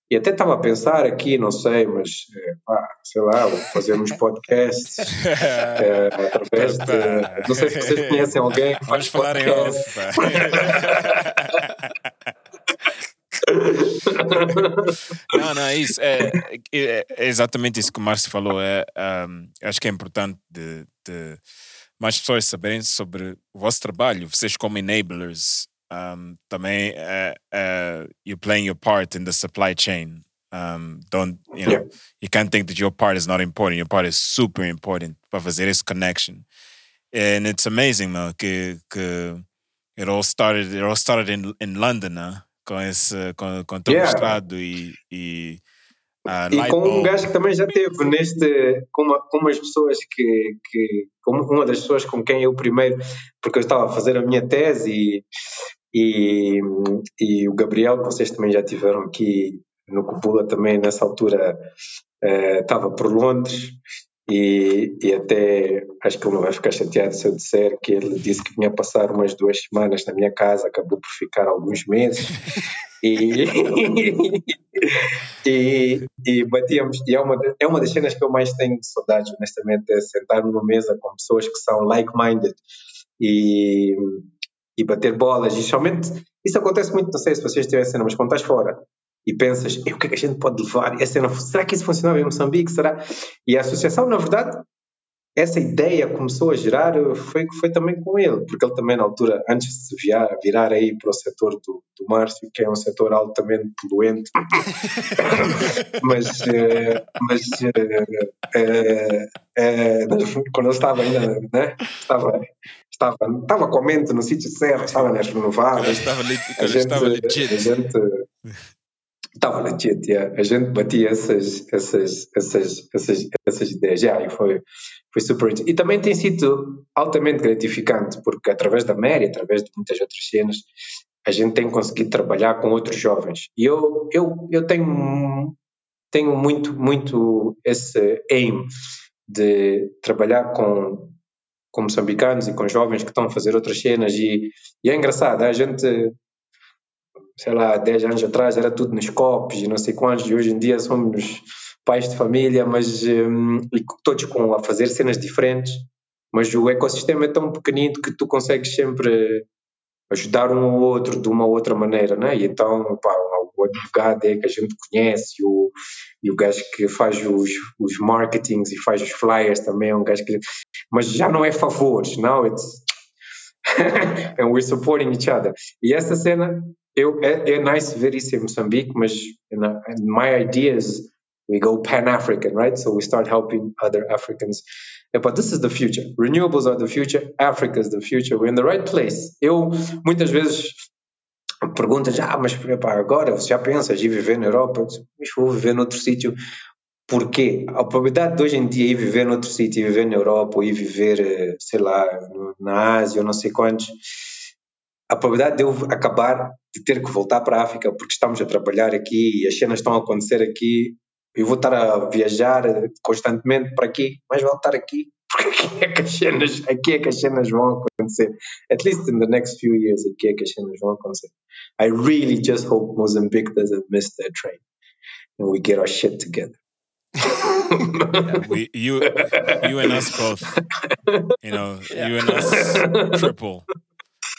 E até estava a pensar aqui, não sei, mas pá, sei lá, fazermos podcasts é, através de. Não sei se vocês conhecem alguém Vamos falar em podcast. off. não, não, é isso. É, é- é exatamente isso que o Márcio falou. É, ahm, acho que é importante de, de mais pessoas saberem sobre o vosso trabalho. Vocês, como enablers, um, também é, é, you're playing your part in the supply chain. Um, don't you know? Yeah. You can't think that your part is not important. Your part is super important para fazer esse connection. And it's amazing, man, que, que it all started. It all started in in London, né? Com esse com, com teu Yeah. mestrado e e ah, E com um gajo que também já teve neste, com, uma, com umas pessoas que, que, com uma das pessoas com quem eu primeiro, porque eu estava a fazer a minha tese e, e, e o Gabriel, que vocês também já tiveram aqui no Cupula também nessa altura, eh, estava por Londres e, e até acho que ele não vai ficar chateado se eu disser que ele disse que vinha passar umas duas semanas na minha casa, acabou por ficar alguns meses. E, e, e batíamos, e é uma, é uma das cenas que eu mais tenho de saudades, honestamente, é sentar numa mesa com pessoas que são like-minded e, e bater bolas, e somente isso acontece muito, não sei se vocês a cena, mas quando estás fora e pensas, "E o que é que a gente pode levar? Cena, será que isso funcionava em Moçambique? Será? E a associação, na verdade, essa ideia começou a gerar foi, foi também com ele, porque ele também na altura, antes de se virar, virar aí para o setor do, do Márcio, que é um setor altamente poluente, mas, eh, mas eh, eh, quando ele estava ainda, né, estava, estava, estava com a mente no sítio certo, estava nas renováveis, estava, li- a gente, estava a gente estava legit, yeah. a gente batia essas, essas, essas, essas, essas ideias, yeah, e foi, foi super E também tem sido altamente gratificante, porque através da Mary, através de muitas outras cenas, a gente tem conseguido trabalhar com outros jovens. E eu, eu, eu tenho, tenho muito, muito esse aim de trabalhar com, com moçambicanos e com jovens que estão a fazer outras cenas e, e é engraçado, a gente sei lá, 10 anos atrás era tudo nos copos e não sei quantos, e hoje em dia somos pais de família, mas e todos com a fazer cenas diferentes, mas o ecossistema é tão pequenino que tu consegues sempre ajudar um ao outro de uma outra maneira, né? E então, pá, o advogado é que a gente conhece, e o, e o gajo que faz os, os marketings e faz os flyers também é um gajo que. Mas já não é favores, não? It's, and we're supporting each other. E essa cena, eu, é, é nice ver isso em Moçambique, mas you know, my idea is we go pan-African, right? So we start helping other Africans. Yeah, but this is the future. Renewables are the future. Africa is the future. We're in the right place. Eu, muitas vezes, perguntas, ah, mas epá, agora você já pensas em viver na Europa? Mas vou viver noutro sítio. Porquê? A probabilidade de hoje em dia ir viver noutro sítio, ir viver na Europa, ou ir viver, eh, sei lá, na Ásia, ou não sei quantos, a probabilidade de eu acabar de ter que voltar para a África porque estamos a trabalhar aqui e as cenas estão a acontecer aqui, eu vou estar a viajar constantemente para aqui, mas vou estar aqui porque aqui é que as cenas, aqui é que as cenas vão acontecer. At least in the next few years, aqui é que as cenas vão acontecer. I really just hope Mozambique doesn't miss their train and we get our shit together. we you you and us both you know you and us triple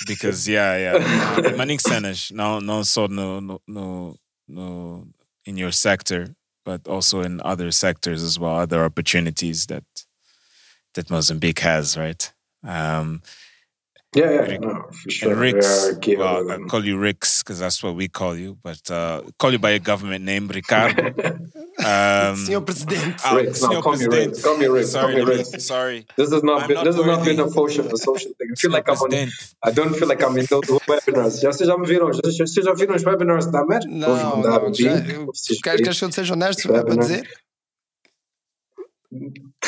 because yeah yeah. Maning cenas não não só no no no, no in your sector but also in other sectors as well other opportunities that that Mozambique has right? Um Yeah, yeah, Rick- no, for sure. And Rix, Yeah, well, I call you Rix because that's what we call you, but uh, call you by your government name, Ricardo. Um, Senhor Presidente. ah, Rix, no, Senor call me Presidente. Rix, call me Rix, Sorry, call me let sorry. This has not I'm been. not This has not been a social, a social thing. I feel like I'm on. I don't feel like I'm in those webinars. Já vocês já me viram? Já- já- Vocês já viram os webinars da Mer? Vou-vos Não, não. Já, link. eu, vocês queres, que eu seja honesto? Vai, É para dizer?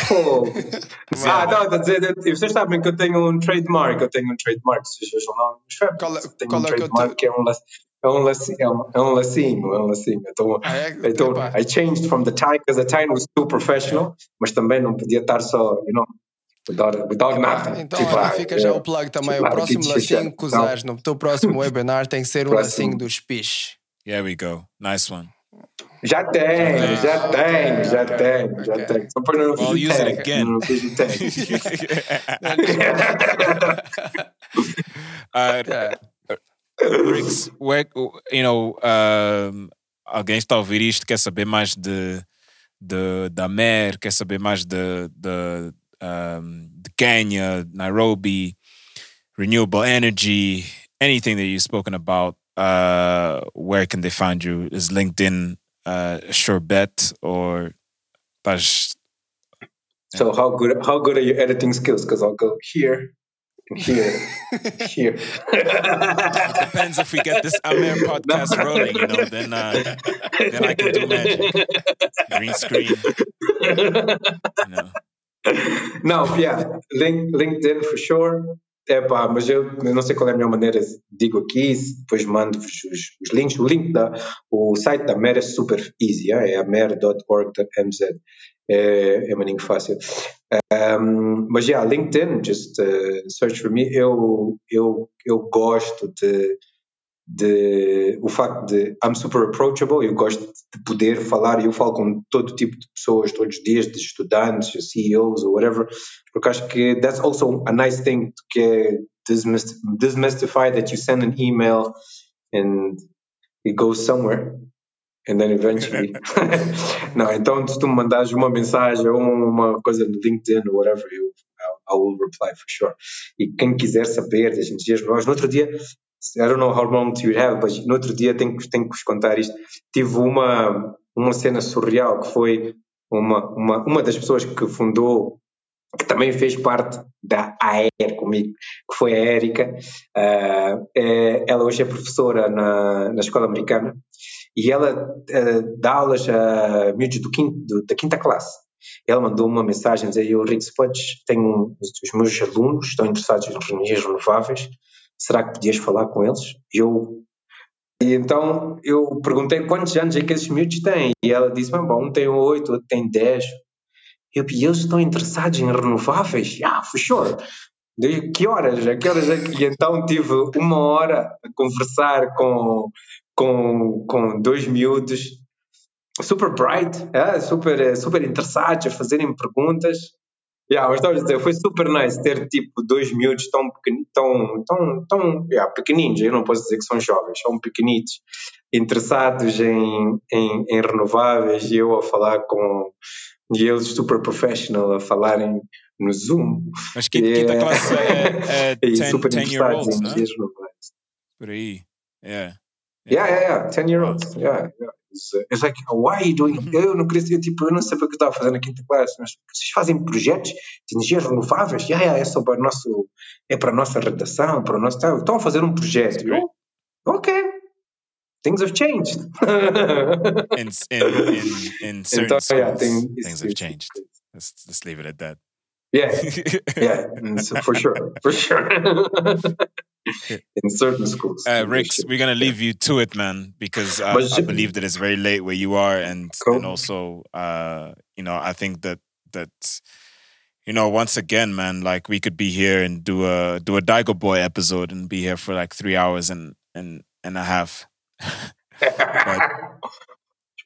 Pô. Ah, não, está a dizer. e Vocês sabem que eu tenho um trademark. Eu tenho um trademark. Vocês vejam lá nos webinars. Qual é- Eu tenho qual um é que eu trademark que é um laço. É um lacinho, é um, é um lacinho, é um lacinho. Então, Ah, é? então. I changed from the tie because the tie was too professional, mas também não podia estar só, you know, without, without nada. Então, Tipo, olha, ah, fica é, já o plug também. tipo, O ah, próximo lacinho que usares no teu próximo webinar tem que ser um Próximo. lacinho dos piches. There we go. Nice one. Já tem, já Ah, tem, já tem, já ok. tem. Só para não Well, use it tag, again. Não fiz o tag. uh, Rix, where, you know, um, alguém está a ouvir isto, quer saber mais de, de, da MER, quer saber mais de, de, um, de Kenya, Nairobi, renewable energy, anything that you've spoken about, uh, where can they find you? Is LinkedIn uh, a sure bet or estás So how good how good are your editing skills? Because I'll go here, and here, here. Depends if we get this Amer podcast rolling, you know, then uh, then I can do magic. Green screen, you know. Não, yeah, Link, LinkedIn for sure. É pá, mas eu, eu não sei qual é a melhor maneira, digo aqui, depois mando-vos os, os links. O link da, o site da MER é super easy, é, é amer.org.mz. É, é maninho fácil. Um, mas já, yeah, LinkedIn, just uh, search for me. Eu, eu, eu gosto de, de o facto de I'm super approachable, eu gosto de poder falar, e eu falo com todo tipo de pessoas todos os dias, de estudantes, CEOs ou whatever, porque acho que that's also a nice thing que é demystify that you send an email and it goes somewhere and then eventually não, então se tu me mandares uma mensagem ou uma coisa no LinkedIn ou whatever eu, I will reply for sure. E quem quiser saber renováveis, no outro dia I don't know how long you have, but no outro dia tenho, tenho que vos contar isto. Tive uma, uma cena surreal que foi uma, uma, uma das pessoas que fundou, que também fez parte da AER comigo, que foi a Érica. Ah, é- ela hoje é professora na, na escola americana e ela ah, dá aulas a miúdos do quinto, do- da quinta classe. Ela mandou uma mensagem dizendo: Rick, se podes, tenho os meus alunos estão interessados em energias renováveis, será que podias falar com eles? Eu e então eu perguntei quantos anos é que esses miúdos têm e ela disse, "Bom, bom, um tem oito, outro tem dez. Eu, e eles estão interessados em renováveis? Yeah, for sure. De que horas? Que horas é que... E então tive uma hora a conversar com, com, com dois miúdos super bright, é, super, eh, super interessados a fazerem perguntas. Yeah, mas estava a dizer, foi super nice ter tipo dois miúdos tão pequeninos, tão, tão, tão yeah, pequeninos, eu não posso dizer que são jovens, são pequenitos, interessados em, em, em renováveis e eu a falar com e eles super professional a falarem no Zoom. Mas que quinta Yeah. classe é, é e 10, super 10 year olds, em né? renováveis. Por aí. Yeah. Yeah, yeah, yeah, 10 year olds. Yeah, yeah. It's, like, why are you doing? Eu não queria ser, tipo, eu não sei o que eu estava fazendo na quinta classe, mas vocês fazem projetos de energias renováveis? Yeah, yeah, é sobre o nosso, é para a nossa redação, para o nosso. tá, Estão a fazer um projeto. Eu, ok. Things have changed. In, in, in, in certain Então, yeah, tem- things have changed. Let's, let's leave it at that. Yeah, yeah, so for sure, for sure. In certain schools. Uh, for we're gonna leave you to it, man, because I, But I believe that it's very late where you are, and Cool. and also, uh, you know, I think that that you know, once again, man, like we could be here and do a do a Daigo Boy episode and be here for like three hours and and and a half.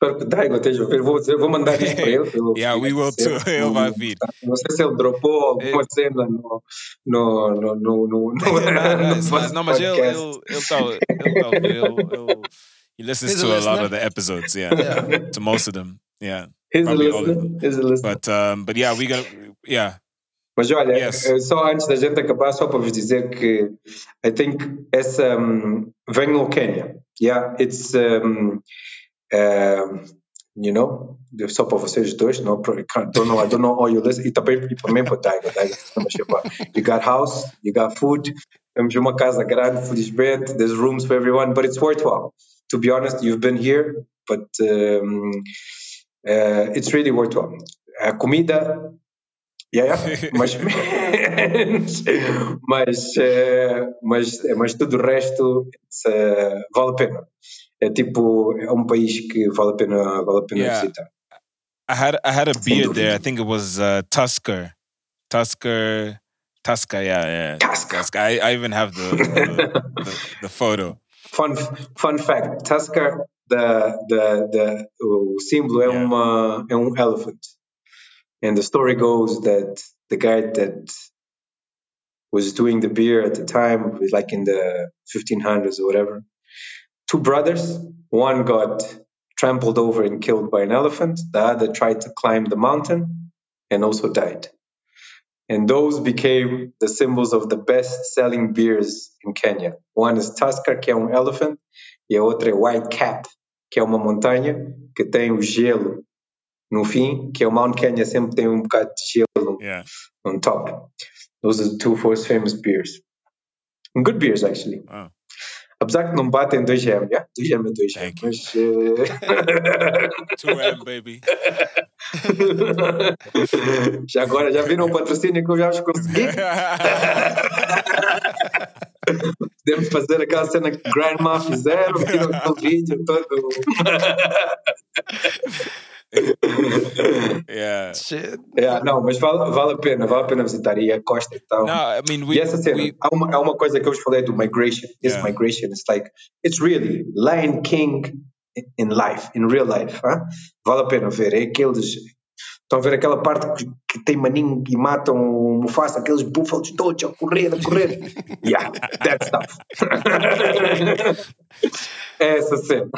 Espero que o Daigo esteja a ver. Vou, vou mandar isso para ele. Yeah, we will too. Ele vai vir. Não sei se ele dropou alguma cena no. no, no, no, no, no, Não, no mas, não, mas ele, podcast. ele, ele tá, ele tá, ele, ele, he listens to a lot of the episodes, yeah, Yeah. to most of them, yeah. He's a probably listener. He's a listener. But um, but yeah, we got yeah. Mas olha, Yes. eh, só antes da gente acabar, só para vos dizer que I think essa um, venham ao Quênia. Yeah, it's um, um, you know, só para vocês dois, não, I don't know, I don't know all you listen. E também, e também para o mas, tipo, you got house, you got food, temos uma casa grande, felizmente, there's rooms for everyone, but it's worthwhile. To be honest, you've been here, but um, uh, it's really worthwhile. A comida, yeah, yeah, mas, mas, eh, mas, mas tudo o resto eh, vale a pena. É tipo, é um país que vale a pena, vale a pena Yeah. visitar. I had I had a beer dúvida. there. I think it was uh, Tusker, Tusker, Tusker. Yeah, yeah. Tusker. I, I even have the the, the, the photo. Fun, fun fact: Tusker, the, the, the, o símbolo é, Yeah. uma, é um elephant. And the story goes that the guy that was doing the beer at the time, was like in the 1500s or whatever, two brothers, one got trampled over and killed by an elephant, the other tried to climb the mountain and also died. And those became the symbols of the best selling beers in Kenya. One is Tusker, que é um elephant, e a outra é White Cap, que é uma montanha que tem o gelo no fim, que é o Mount Kenya sempre tem um bocado de gelo Yeah. on top. Those are the two most famous beers. And good beers, actually. Wow. Apesar que não batem 2M, yeah? 2M é 2M, Thank you. mas... eh, Two M baby. já agora, já viram o patrocínio que eu já vos consegui? Podemos fazer aquela cena que Grandma fizeram, viram aquele vídeo todo. yeah. Shit. É, não, mas vale, vale a pena, vale a pena visitar. E a costa e tal. No, I mean we e essa cena, we há, uma, há uma coisa que eu vos falei do migration. This Yeah. migration, it's like, it's really Lion King in life, in real life. huh? Vale a pena ver. É aqueles. Estão a ver aquela parte que, que tem maninho e matam o Mufasa, aqueles búfalos todos a correr, a correr. yeah, that stuff. é essa cena.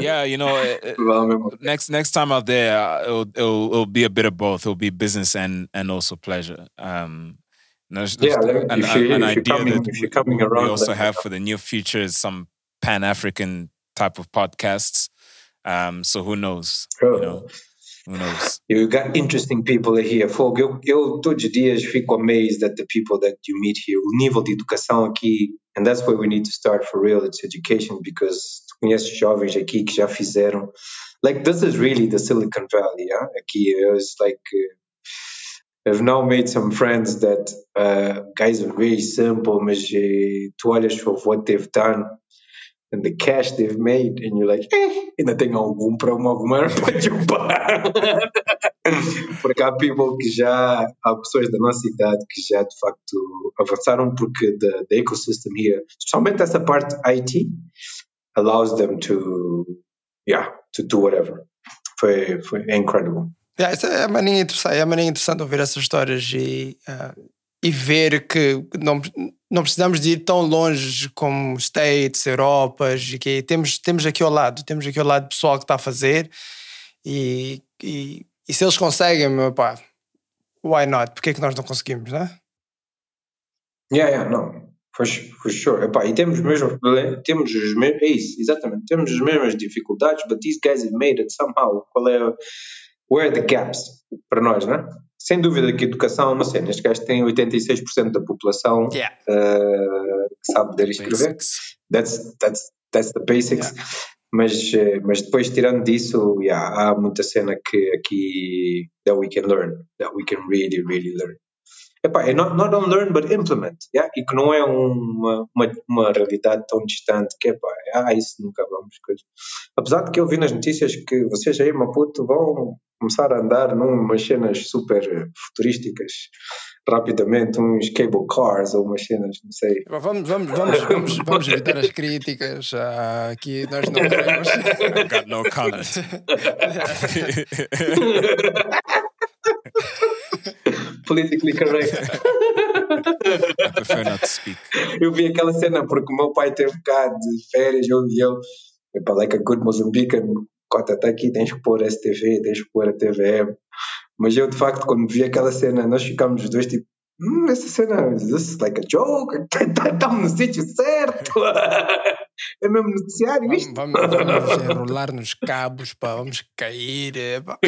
yeah, you know, uh, uh, next next time out there, uh, it'll, it'll it'll be a bit of both. It'll be business and and also pleasure. Um, there's- there's Yeah, like, an, if you- an if idea coming- that we- coming we also let have know. for the near future is some Pan African type of podcasts. Um, so who knows? You know, who knows? You got interesting people here. Fogo, eu, eu todos os dias fico amazed at the people that you meet here. O nível de educação aqui, and that's where we need to start for real, it's education, because tu conheces jovens aqui que já fizeram. Like, this is really the Silicon Valley, yeah? Aqui, it's like, uh, I've now made some friends that uh, guys are very simple, mas eh, tu olhas for what they've done and the cash they've made, and you're like, eh, ainda tenho algum para uma alguma para chupar. porque há people que já, há pessoas da nossa idade que já de facto avançaram porque the, the ecosystem here, especialmente essa parte IT, allows them to, yeah, to do whatever. Foi, foi é incredible. Yeah, é maninha interessante, é maninha interessante ouvir essas histórias e, ah, e ver que não, não precisamos de ir tão longe como States, Europas, e que temos, temos aqui ao lado, temos aqui ao lado pessoal que está a fazer e, e, e se eles conseguem, pá, why not? Porque é que nós não conseguimos, não é? Yeah, yeah, não. For, for sure. Epá, e temos problemas, temos os mesmos, é isso, exatamente, temos as mesmas dificuldades, but these guys have made it somehow. Qual é, where are the gaps para nós, né? Sem dúvida que educação é uma cena. Estes gajos têm 86% da população Yeah. eh, que sabe ler e escrever. That's, that's, that's the basics. Mas, eh, mas depois, tirando disso, yeah, há muita cena que aqui that we can learn, that we can really, really learn. Epá, é not, not on learn, but implement. Yeah? E que não é uma, uma, uma realidade tão distante que, epá, ah, isso nunca vamos. Coisa. Apesar de que eu vi nas notícias que vocês aí, Maputo, vão começar a andar numas cenas super futurísticas rapidamente, uns cable cars ou umas cenas, não sei. Vamos, vamos, vamos, vamos, vamos evitar as críticas. ah, aqui nós não queremos. Got no comment. Politically correct. Prefer not to speak. eu vi aquela cena porque o meu pai teve cá de férias eu, e eu, epá, like a good Mozambican, cota está aqui, tens que pôr STV, tens que pôr a TVM. Mas eu, de facto, quando vi aquela cena, nós ficámos os dois tipo, hum, essa cena, is this like a joke? Estamos no sítio certo. é mesmo noticiário isto. Vamos, vamos, vamos enrolar nos cabos, pá, vamos cair. é, pá.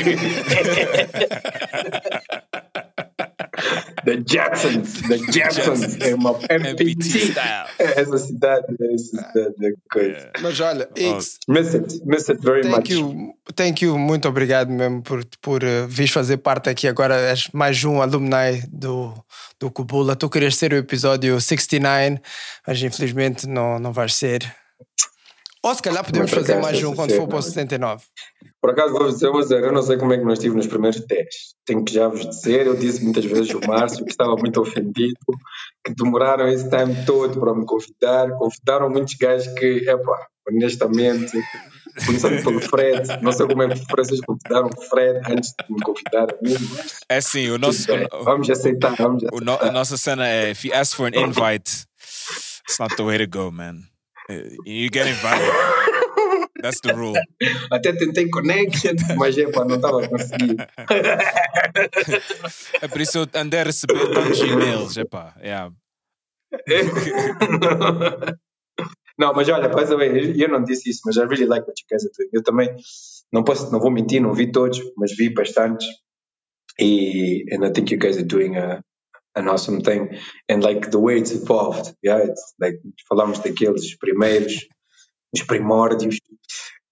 The Jacksons, The Jacksons, é uma MPT MPT. style. É essa cidade, é essa cidade, é coisa. Mas olha, X, Miss it, miss it very much. thank you, thank you, muito obrigado mesmo por, por uh, vires fazer parte aqui. Agora és mais um alumni do, do Kubula. Tu querias ser o episódio 69, mas infelizmente não, não vais ser. Ou se calhar podemos fazer mais um quando for para o mas- 79. Por acaso, vou dizer, dizer, eu não sei como é que nós estivemos nos primeiros 10. Tenho que já vos dizer, eu disse muitas vezes ao Márcio que estava muito ofendido, que demoraram esse time todo para me convidar. Convidaram muitos gajos que, epá, honestamente, começando pelo Fred, não sei como é que vocês convidaram o Fred antes de me convidar a mim, mas É assim, o nosso, bem. o, vamos aceitar, vamos o, no- aceitar. a nossa cena é if you ask for an invite, it's not the way to go, man. Uh, You get invited. That's the rule. Até tentei connection, mas epá, não estava a conseguir. É por isso eu andei a receber tantos e-mails, epá. Yeah. não, mas olha, by the way, eu não disse isso, mas I really like what you guys are doing. Eu também não posso, não vou mentir, não vi todos, mas vi bastantes. E and I think you guys are doing a, an awesome thing. And like the way it's evolved, yeah, it's like falamos daqueles primeiros, os primórdios.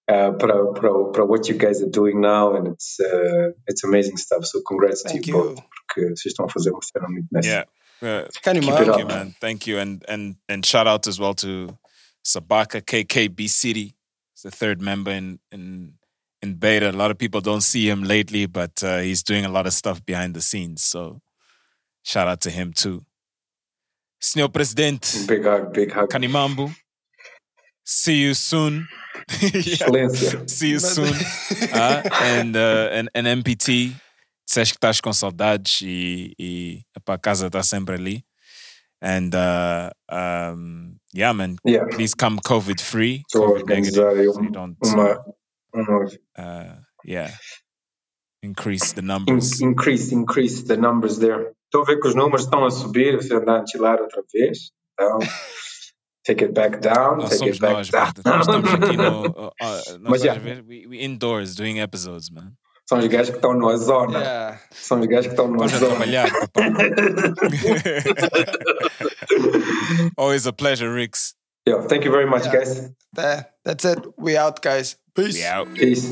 Uh, para, para, para what you guys are doing now and it's uh, it's amazing stuff so congrats Thank to you, you. both porque vocês estão a fazer uma cena muito nice Yeah. Uh, Can't Keep it Thank up. you, man. Thank you, and and and shout out as well to Sabaka KKB City, He's the third member in in in beta. A lot of people don't see him lately, but uh, he's doing a lot of stuff behind the scenes. So shout out to him too. Senor President big hug big hug Kanimambu, see you soon. Yeah. excelência See you soon. Ah, and, uh, and, and MPT, disseste que estás com saudades e, e epá, a casa está sempre ali. And uh, um, yeah, man, yeah please come COVID free. Estou a COVID negative. so um- don't, uma, uma uh, yeah, increase the in- numbers. increase, increase the numbers there. Estou a ver que os números estão a subir, a chilar outra vez. Então, take it back down, no, take it back down. Nós estamos aqui no, uh, uh, Mas, yeah. ver, we, we indoors doing episodes, man. São os gajos que estão na zona. Yeah. São os gajos que estão na zona. trabalhar, Always a pleasure, Ricks. Yeah, thank you very much, yeah. guys. There. that's it. We out, guys. Peace. We out. Peace.